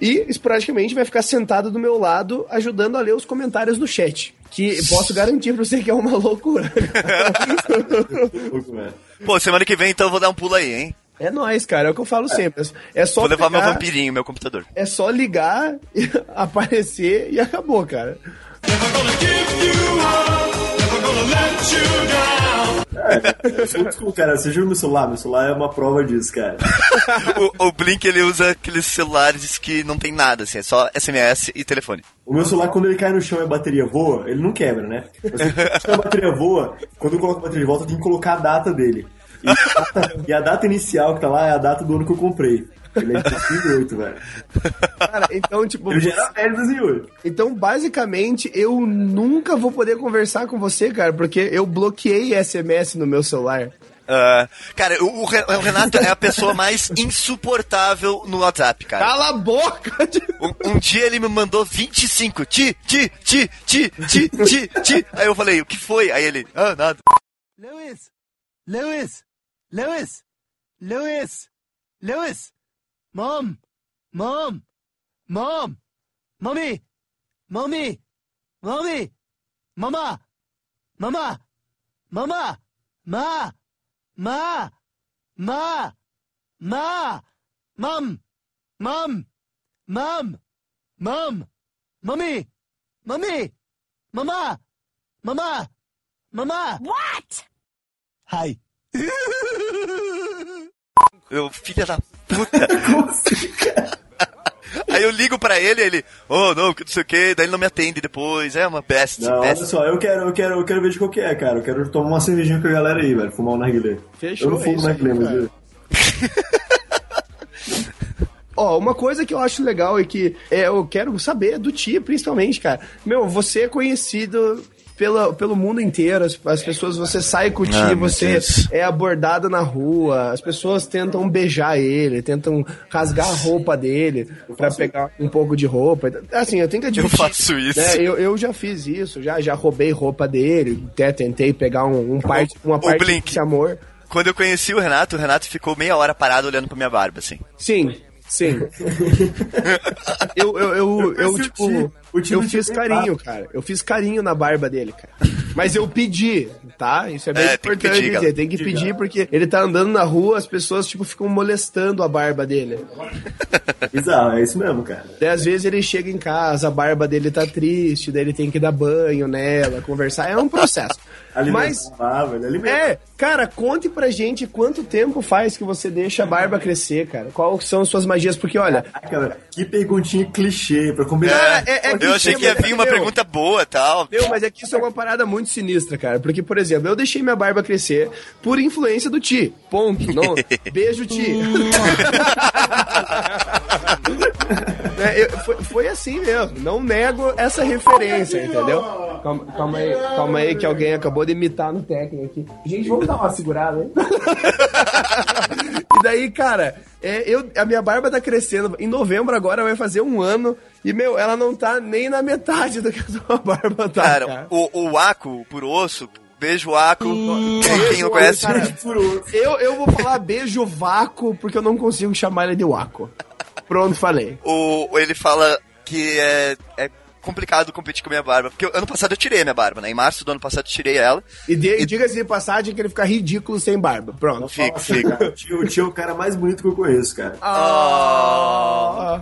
e esporadicamente vai ficar sentado do meu lado ajudando a ler os comentários do chat. Que posso garantir pra você que é uma loucura. <laughs> Pô, semana que vem então eu vou dar um pulo aí, hein? é nóis, cara, é o que eu falo sempre. É só Vou levar meu pegar, vampirinho, meu computador. É só ligar, <laughs> aparecer e acabou, cara. Eu sou old school, <laughs> cara. Você viu meu celular? Meu celular é uma prova disso, cara. <laughs> O, o Blink ele usa aqueles celulares que não tem nada, assim, é só SMS e telefone. O meu celular, quando ele cai no chão e a bateria voa, ele não quebra, né? Mas se a <laughs> bateria voa, quando eu coloco a bateria de volta, eu tenho que colocar a data dele. E a data, e a data inicial que tá lá é a data do ano que eu comprei. Ele é de 2008, velho. Cara, então, tipo. Eu já era velho em 2008. Então, basicamente, eu nunca vou poder conversar com você, cara, porque eu bloqueei SMS no meu celular. Ah, cara, o, o Re- o Renato é a pessoa mais <laughs> insuportável no WhatsApp, cara. Cala a boca! <laughs> Um, um dia ele me mandou 25. Ti, ti, ti, ti, ti, ti, ti. Aí eu falei, o que foi? Aí ele, ah, nada. Lewis! Lewis! Lewis! Lewis! Lewis! Mom! Mom! Mom! Mommy! Mommy! Mommy! Mama! Mama! Mama! Ma! Ma! Ma! Ma! Mom! Mom! Mom! Mom! Mommy! Mommy! Mama! Mama! Mama! What? Hi. Eu, filha da puta. Aí eu ligo pra ele, ele, oh, não, que não sei o que, daí ele não me atende depois, é uma best, Não, olha best. só, eu quero, eu quero, eu quero ver de qual que é, cara. Eu quero tomar uma cervejinha com a galera aí, velho. Fumar um narguilé. Fechou, Eu não é fumo narguilé, mas... cara. eu- <laughs> Ó, uma coisa que eu acho legal e que é, eu quero saber do Tia, principalmente, cara. Meu, você é conhecido pela, pelo mundo inteiro. As, as pessoas, você sai com o Ah, você Deus. é abordado na rua, as pessoas tentam beijar ele, tentam rasgar a roupa dele pra pegar um pouco de roupa. Assim, eu tenho que admitir. faço isso. né, eu, eu já fiz isso, já, já roubei roupa dele, até tentei pegar um, um parte, uma parte Blink. desse amor. Quando eu conheci o Renato, o Renato ficou meia hora parado olhando pra minha barba, assim. Sim, sim. <laughs> eu, eu, eu, eu, Esse tipo, eu fiz tio carinho, cara. Eu fiz carinho na barba dele, cara. Mas eu pedi, tá? Isso é bem É, tem que importante pedir, dizer. cara. Tem que pedir porque ele tá andando na rua, as pessoas, tipo, ficam molestando a barba dele. <laughs> Bizarro, é isso mesmo, cara. Daí, às vezes, ele chega em casa, a barba dele tá triste, daí ele tem que dar banho nela, conversar. É um processo. Mas, é, cara, conte pra gente quanto tempo faz que você deixa a barba crescer, cara. Quais são as suas magias? Porque, olha, velho, que perguntinha clichê pra combinar. Cara, é- é eu achei que ia vir uma meu, pergunta boa tal. Meu, mas é que isso é uma parada muito sinistra, cara. Porque, por exemplo, eu deixei minha barba crescer por influência do Ti. Ponto. Não, <laughs> beijo, Ti. <laughs> É, eu- foi, foi assim mesmo. Não nego essa referência, entendeu? Calma, calma aí, calma aí, que alguém acabou de imitar no técnico aqui. Gente, vamos dar uma segurada, hein? <laughs> e daí, cara, é, eu, a minha barba tá crescendo. Em novembro agora vai fazer um ano. E, meu, ela não tá nem na metade do que a sua barba tá. Cara, cara. o, o Aco, por osso, beijo Aco, quem, quem não conhece... Cara, eu, eu vou falar beijo vácuo porque eu não consigo chamar ele de vácuo. Pronto, falei. o, ele fala que é, é complicado competir com a minha barba. Porque ano passado eu tirei a minha barba, né? Em março do ano passado eu tirei ela. E, de, diga-se de passagem que ele fica ridículo sem barba. Pronto. Fica, fica. O tio, o tio é o cara mais bonito que eu conheço, cara. Ah.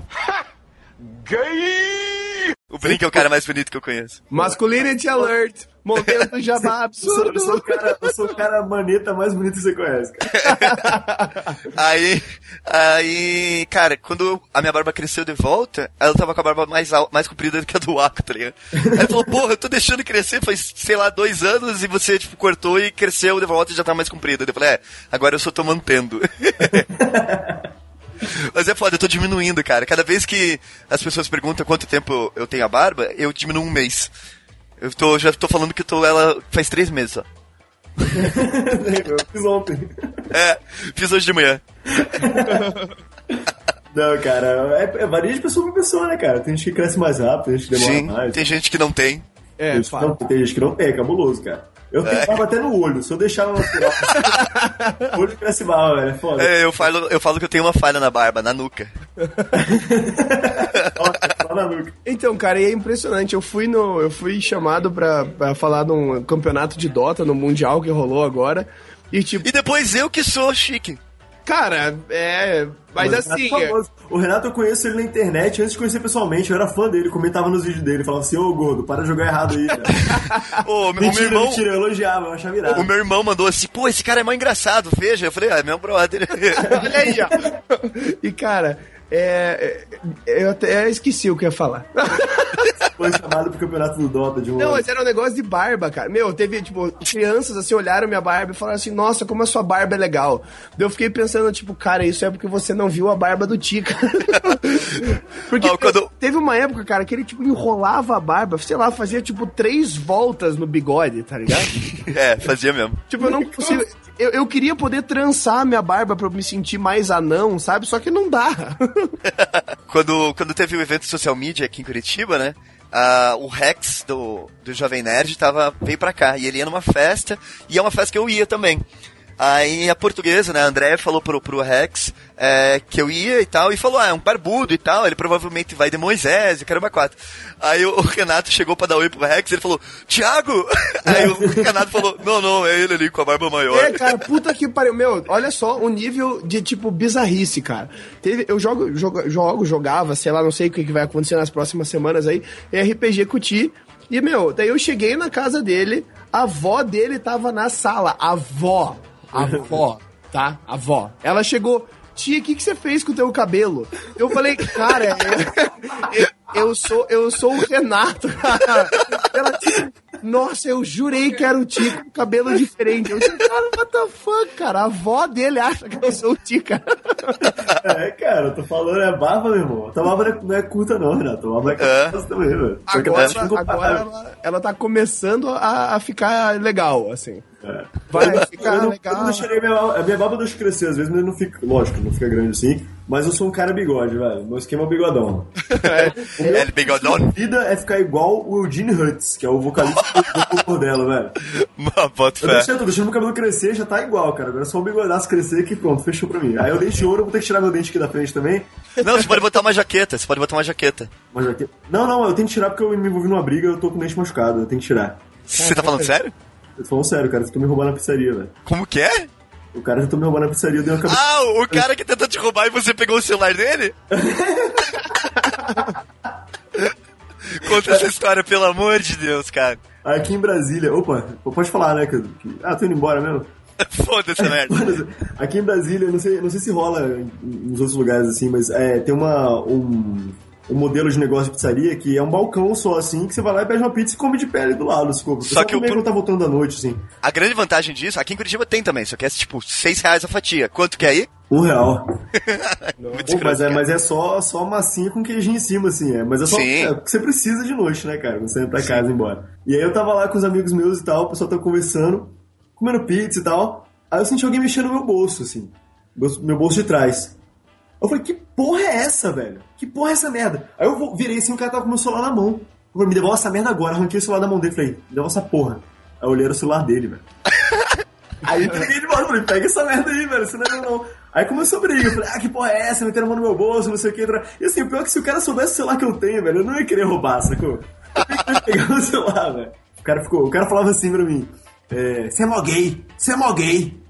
O Blink é o cara mais bonito que eu conheço. Masculinity Alert. Momento jabá <laughs> Eu sou, eu, sou absurdo. o cara, eu sou o cara maneta mais bonito que você conhece, cara. <laughs> Aí, aí, cara, quando a minha barba cresceu de volta, ela tava com a barba mais, mais comprida do que a do Aco, tá ligado? Aí ele falou, porra, eu tô deixando crescer faz, sei lá, dois anos e você, tipo, cortou e cresceu de volta e já tá mais comprida. Eu falei, é, agora eu só tô mantendo. <laughs> Mas é foda, eu tô diminuindo, cara. Cada vez que as pessoas perguntam quanto tempo eu- tenho a barba, eu diminuo um mês. Eu tô, já tô falando que eu tô ela faz três meses só. Eu fiz ontem. É, fiz hoje de manhã. Não, cara, é, é varia de pessoa pra pessoa, né, cara? Tem gente que cresce mais rápido, tem gente que demora Sim, mais. tem gente que não tem. É, Tem gente, não, tem gente que não tem, é cabuloso, cara. Eu tenho É. barba até no olho, se eu deixar ela natural, <laughs> o olho cresce mal, velho, é foda. É, eu falo, eu falo que eu tenho uma falha na barba, na nuca. <laughs> Só na nuca. Então, cara, e é impressionante. Eu fui no, eu fui chamado pra, pra falar de um campeonato de Dota no Mundial que rolou agora. E tipo, E depois eu que sou chique. Cara, é. Mas, o assim. É famoso. O Renato eu conheço ele na internet antes de conhecer pessoalmente. Eu era fã dele, comentava nos vídeos dele, falava assim: Ô gordo, para de jogar errado aí. Cara. <laughs> Ô, o meu mentira, irmão. mentira, eu elogiava, eu achava irado. O meu irmão mandou assim, pô, esse cara é mó engraçado, veja. Eu falei, ah, é meu brother. <laughs> Olha aí, ó. E, cara, é, é, eu até esqueci o que eu ia falar. <laughs> Foi chamado pro campeonato do Dota de um Não, mas era um negócio de barba, cara. Meu, teve, tipo, crianças assim, olharam minha barba e falaram assim, nossa, como a sua barba é legal. Daí eu fiquei pensando, tipo, cara, isso é porque você não viu a barba do Tica. <laughs> porque Ó, quando- teve uma época, cara, que ele, tipo, enrolava a barba, sei lá, fazia, tipo, três voltas no bigode, tá ligado? <laughs> é, fazia mesmo. tipo, eu não consigo... Eu, eu queria poder trançar minha barba pra eu me sentir mais anão, sabe? Só que não dá. <laughs> Quando, quando teve o evento social media aqui em Curitiba, né? ah, o Rex do, do Jovem Nerd tava, veio pra cá. E ele ia numa festa, e é uma festa que eu ia também. Aí a portuguesa, né, a André falou pro, pro Rex é, que eu ia e tal, e falou, ah, é um barbudo e tal, ele provavelmente vai de Moisés e caramba quatro. Aí o, <laughs> o Renato chegou pra dar oi pro Rex, ele falou, Thiago! <laughs> Aí o Renato falou, não, não, é ele ali com a barba maior. É, cara, puta que pariu. Meu, olha só o nível de, tipo, bizarrice, cara. Teve, eu jogo, jogo, jogo, jogava, sei lá, não sei o que que vai acontecer nas próximas semanas aí, RPG com o Ti. E, meu, daí eu cheguei na casa dele, a avó dele tava na sala. A avó. A avó, tá? A avó. Ela chegou, tia, o que, que você fez com o teu cabelo? Eu falei, cara, eu, eu, eu sou, eu sou o Renato, cara. <laughs> Ela, tipo, nossa, eu jurei que era o Tico com cabelo diferente. Eu disse, cara, what the fuck, cara? A avó dele acha que eu sou o Tico, cara. É, cara, eu tô falando, é barba, meu irmão. Tua barba não é, não é curta, não, Renato. Tua barba é curta também, velho. Agora, que agora ela, ela tá começando a, a ficar legal, assim. É. Vai eu, ficar eu não, legal. Eu não deixaria minha, a minha barba deixa crescer, às vezes, mas não fica. Lógico, não fica grande assim. Mas eu sou um cara bigode, velho. Meu esquema é bigodão. <laughs> É, ele bigodão. vida é ficar igual o Eugene Hutz, que é o vocalista do <laughs> cor dela, velho. Mano, bota Eu fé. deixei, tô deixando meu cabelo crescer, já tá igual, cara. Agora é só o bigodaço crescer que pronto, fechou pra mim. Aí o dente de ouro, eu vou ter que tirar meu dente aqui da frente também. Não, você pode botar uma jaqueta, você pode botar uma jaqueta. Mas aqui... Não, não, eu tenho que tirar porque eu me envolvi numa briga, eu tô com o dente machucado, eu tenho que tirar. Você tá falando sério? Eu tô falando sério, cara, você tentou me roubar na pizzaria, velho. Como que é? O cara tentou me roubar na pizzaria, eu dei uma cabeça. Ah, o cara que tentou te roubar e você pegou o celular dele? <laughs> Conta essa história, pelo amor de Deus, cara. Aqui em Brasília, opa, pode falar, né? Que, ah, tô indo embora mesmo. <laughs> Foda-se, merda. Aqui em Brasília, não sei, não sei se rola nos outros lugares assim, mas é, tem uma, um, um modelo de negócio de pizzaria que é um balcão só assim, que você vai lá e pede uma pizza e come de pele do lado, se for. Só que o o não tá voltando da noite, assim. A grande vantagem disso, aqui em Curitiba tem também, só que é tipo 6 reais a fatia. Quanto que é aí? Um real. <laughs> Pô, mas é, mas é só, só massinha com queijinho em cima, assim. É. Mas é só é, o que você precisa de noite, né, cara? Você vai pra casa e embora. E aí eu tava lá com os amigos meus e tal, o pessoal tava conversando, comendo pizza e tal. Aí eu senti alguém mexendo no meu bolso, assim. Meu, meu bolso de trás. Eu falei, que porra é essa, velho? Que porra é essa merda? Aí eu virei assim, o cara tava com o meu celular na mão. Eu falei, me devolve essa merda agora. Arranquei o celular da mão dele. Falei, me devolve essa porra. Aí eu olhei o celular dele, velho. <laughs> Aí eu peguei de volta, falei, pega essa merda aí, velho, você não é meu não. Aí começou a briga, eu falei, ah, que porra é essa? Meteram a mão no meu bolso, não sei o que. E assim, o pior é que se o cara soubesse o celular que eu tenho, velho, eu não ia querer roubar, sacou? Eu ia pegar o <laughs> celular, velho. O cara, ficou, o cara falava assim pra mim, é, você é mó gay, você é mó gay.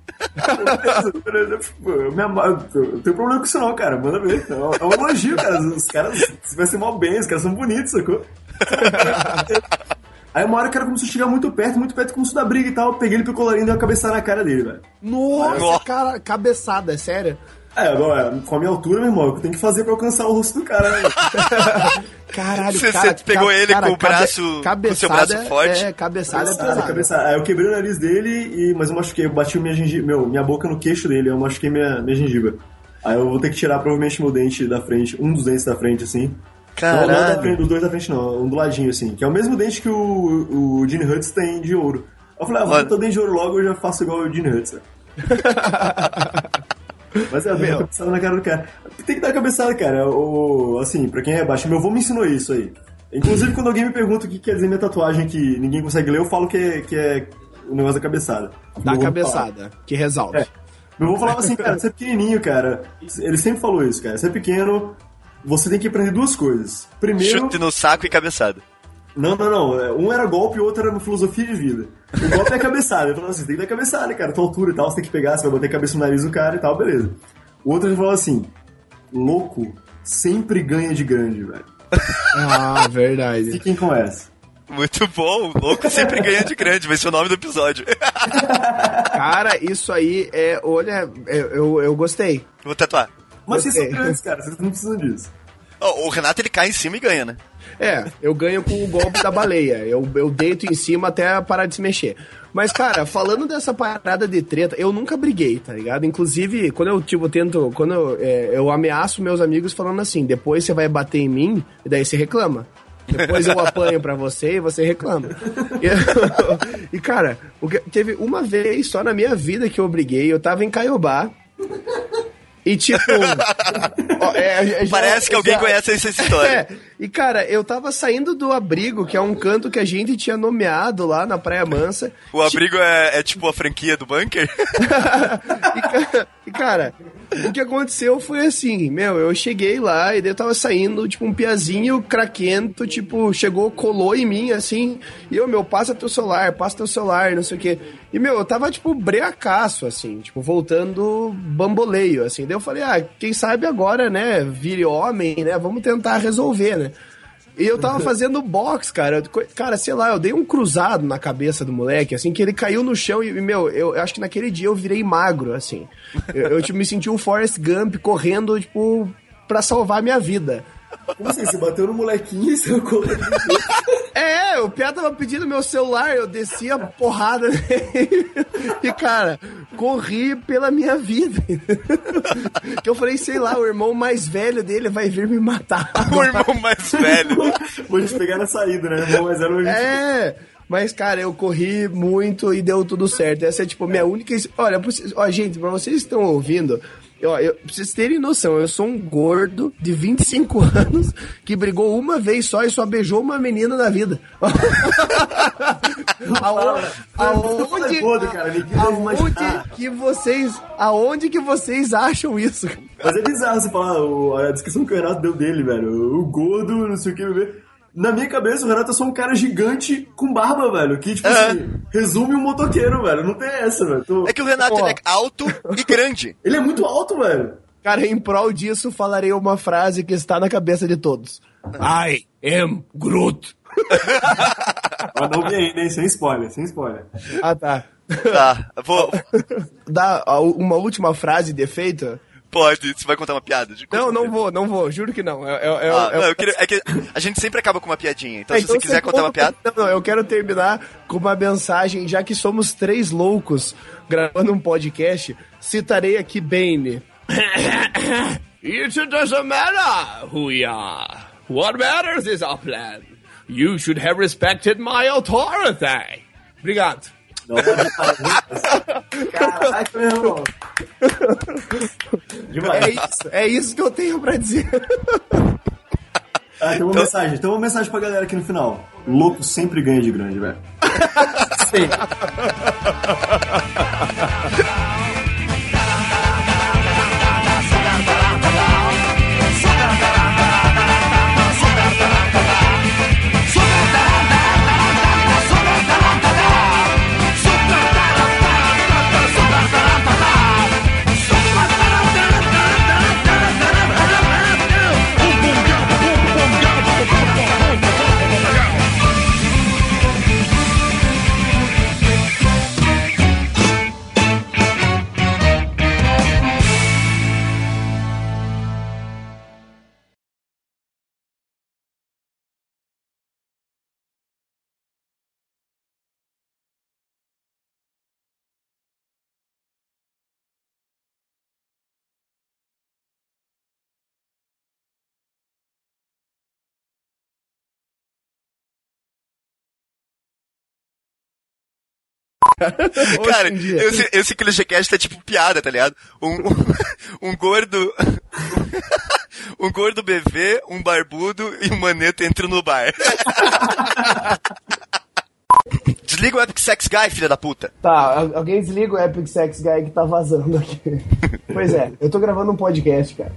Eu, me tenho problema com isso não, cara, manda ver. É um- é elogio, cara, os caras vai ser mó bem, os caras são bonitos, sacou? Aí uma hora o cara começou a chegar muito perto, muito perto, começou a dar briga e tal. Eu peguei ele pro colarinho e dei uma cabeçada na cara dele, velho. Nossa, Nossa. cara, cabeçada, é sério? É, agora, com a minha altura, meu irmão, é o que eu tenho que fazer pra alcançar o rosto do cara, né? <laughs> Caralho, Você- cara, você pegou ca- ele cara, com o cabe- braço- com o seu braço forte? É, cabeçada é Cabeçada, pesada. cabeçada. Aí eu quebrei o nariz dele, e, mas eu machuquei, eu bati minha, meu, minha boca no queixo dele, eu machuquei minha, minha gengiva. Aí eu vou ter que tirar provavelmente meu dente da frente, um dos dentes da frente, assim. Não, não da Caralho. frente, dos dois da frente não, um do ladinho, assim. Que é o mesmo dente que o, o Gene Hutz tem de ouro. Eu falei, ah, vou botar o dente de ouro logo, eu já faço igual o Gene Hutz. <laughs> Mas é, dei uma cabeçada na cara do cara. Tem que dar cabeçada, cara. O, assim, pra quem é baixo, meu avô me ensinou isso aí. Inclusive, quando alguém me pergunta o que quer dizer minha tatuagem que ninguém consegue ler, eu falo que é, que é o negócio da cabeçada. Da cabeçada, que resolve. É. Meu avô falava assim, <laughs> cara, você é pequenininho, cara. Ele sempre falou isso, cara. Você é pequeno, você tem que aprender duas coisas. Primeiro... Chute no saco e cabeçada. Não, não, não. É, Um era golpe e o outro era uma filosofia de vida. O golpe é a cabeçada. Ele falou assim: tem que dar cabeçada, cara. Tua altura e tal, você tem que pegar, você vai bater a cabeça no nariz do cara e tal, beleza. O outro ele falou assim: louco sempre ganha de grande, velho. Ah, verdade. Fiquem com essa. Muito bom, o louco sempre ganha de grande, vai ser o nome do episódio. Cara, isso aí é. Olha, eu, eu, eu gostei. Vou tatuar. Mas vocês são Gostei. grandes, cara. Vocês não precisam disso. Ó, o Renato ele cai em cima e ganha, né? É, eu ganho com o golpe da baleia. Eu, eu deito em cima até parar de se mexer. Mas, cara, falando dessa parada de treta, eu nunca briguei, tá ligado? Inclusive, quando eu, tipo, tento. Quando eu, é, eu ameaço meus amigos falando assim, depois você vai bater em mim, e daí você reclama. Depois eu apanho pra você e você reclama. E, <laughs> e, cara, teve uma vez só na minha vida que eu briguei, eu tava em Caiobá. E tipo. <laughs> ó, é, já- Parece que alguém já- conhece essa <laughs> história. É, e cara, eu tava saindo do abrigo, que é um canto que a gente tinha nomeado lá na Praia Mansa. O abrigo é, é tipo a franquia do bunker? <laughs> e, e, cara, o que aconteceu foi assim, meu, eu cheguei lá e daí eu tava saindo, tipo, um piazinho craquento, tipo, chegou, colou em mim, assim, e eu, meu, passa teu celular, passa teu celular, não sei o quê. E, meu, eu tava, tipo, breacaço, assim, tipo, voltando bamboleio, assim. Daí eu falei, ah, quem sabe agora, né, vire homem, né, vamos tentar resolver, né. E eu tava fazendo box, cara. Cara, sei lá, eu dei um cruzado na cabeça do moleque, assim, que ele caiu no chão e, meu, eu, eu acho que naquele dia eu virei magro, assim. Eu, eu, tipo, me senti o Forrest Gump correndo, tipo, pra salvar minha vida. Como assim? Você bateu no molequinho e saiu correndo? É, o Pia tava pedindo meu celular, eu desci a porrada nele. E, cara, corri pela minha vida. Que eu falei, sei lá, o irmão mais velho dele vai vir me matar. o irmão mais velho. Vou te pegar na saída, né? Irmão, mas era um É, mas, cara, eu corri muito e deu tudo certo. Essa é, tipo, minha única. Olha, ó, gente, pra vocês que estão ouvindo. Ó, eu, pra vocês terem noção, eu sou um gordo de 25 <laughs> anos que brigou uma vez só e só beijou uma menina na vida. <laughs> aonde, deve aonde que vocês. Aonde que vocês acham isso? Mas é bizarro você falar a descrição que o Renato deu dele, velho. O gordo, não sei o que, bebê. Na minha cabeça, o Renato é só um cara gigante com barba, velho. Que, tipo assim, resume um motoqueiro, velho. Não tem essa, velho. Tô- É que o Renato é alto e grande. <laughs> Ele é muito alto, velho. Cara, em prol disso, falarei uma frase que está na cabeça de todos. I am Groot. Mas não vi ainda, hein? Sem spoiler, sem spoiler. Ah, tá. Tá, vou. Dá uma última frase de efeito? Pode, você vai contar uma piada? De- Não, não vou, não vou, juro que não. É, é- é- Ah, é- não, eu queria, é que a gente sempre acaba com uma piadinha. Então, É, se você quiser contar uma piada. Não, não, eu quero terminar com uma mensagem, já que somos três loucos gravando um podcast, citarei aqui Bane. <coughs> It doesn't matter who we are. What matters is our plan. You should have respected my authority. Obrigado. Não, Caraca, meu irmão. Demais. É isso, é isso que eu tenho pra dizer. Ah, tem uma mensagem. Tem uma mensagem pra galera aqui no final. Louco sempre ganha de grande, velho. sempre. <laughs> <laughs> Cara, esse, esse ClichêCast é tipo piada, tá ligado? Um, um, um gordo. <laughs> Um gordo bebê, um barbudo e um maneto entram no bar. <laughs> Desliga o Epic Sex Guy, filha da puta. Tá, al- alguém desliga o Epic Sex Guy que tá vazando aqui. pois é, eu tô gravando um podcast, cara.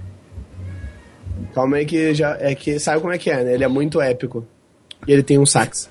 Calma aí que já. É que. Sabe como é que é, né? Ele é muito épico. E ele tem um sax.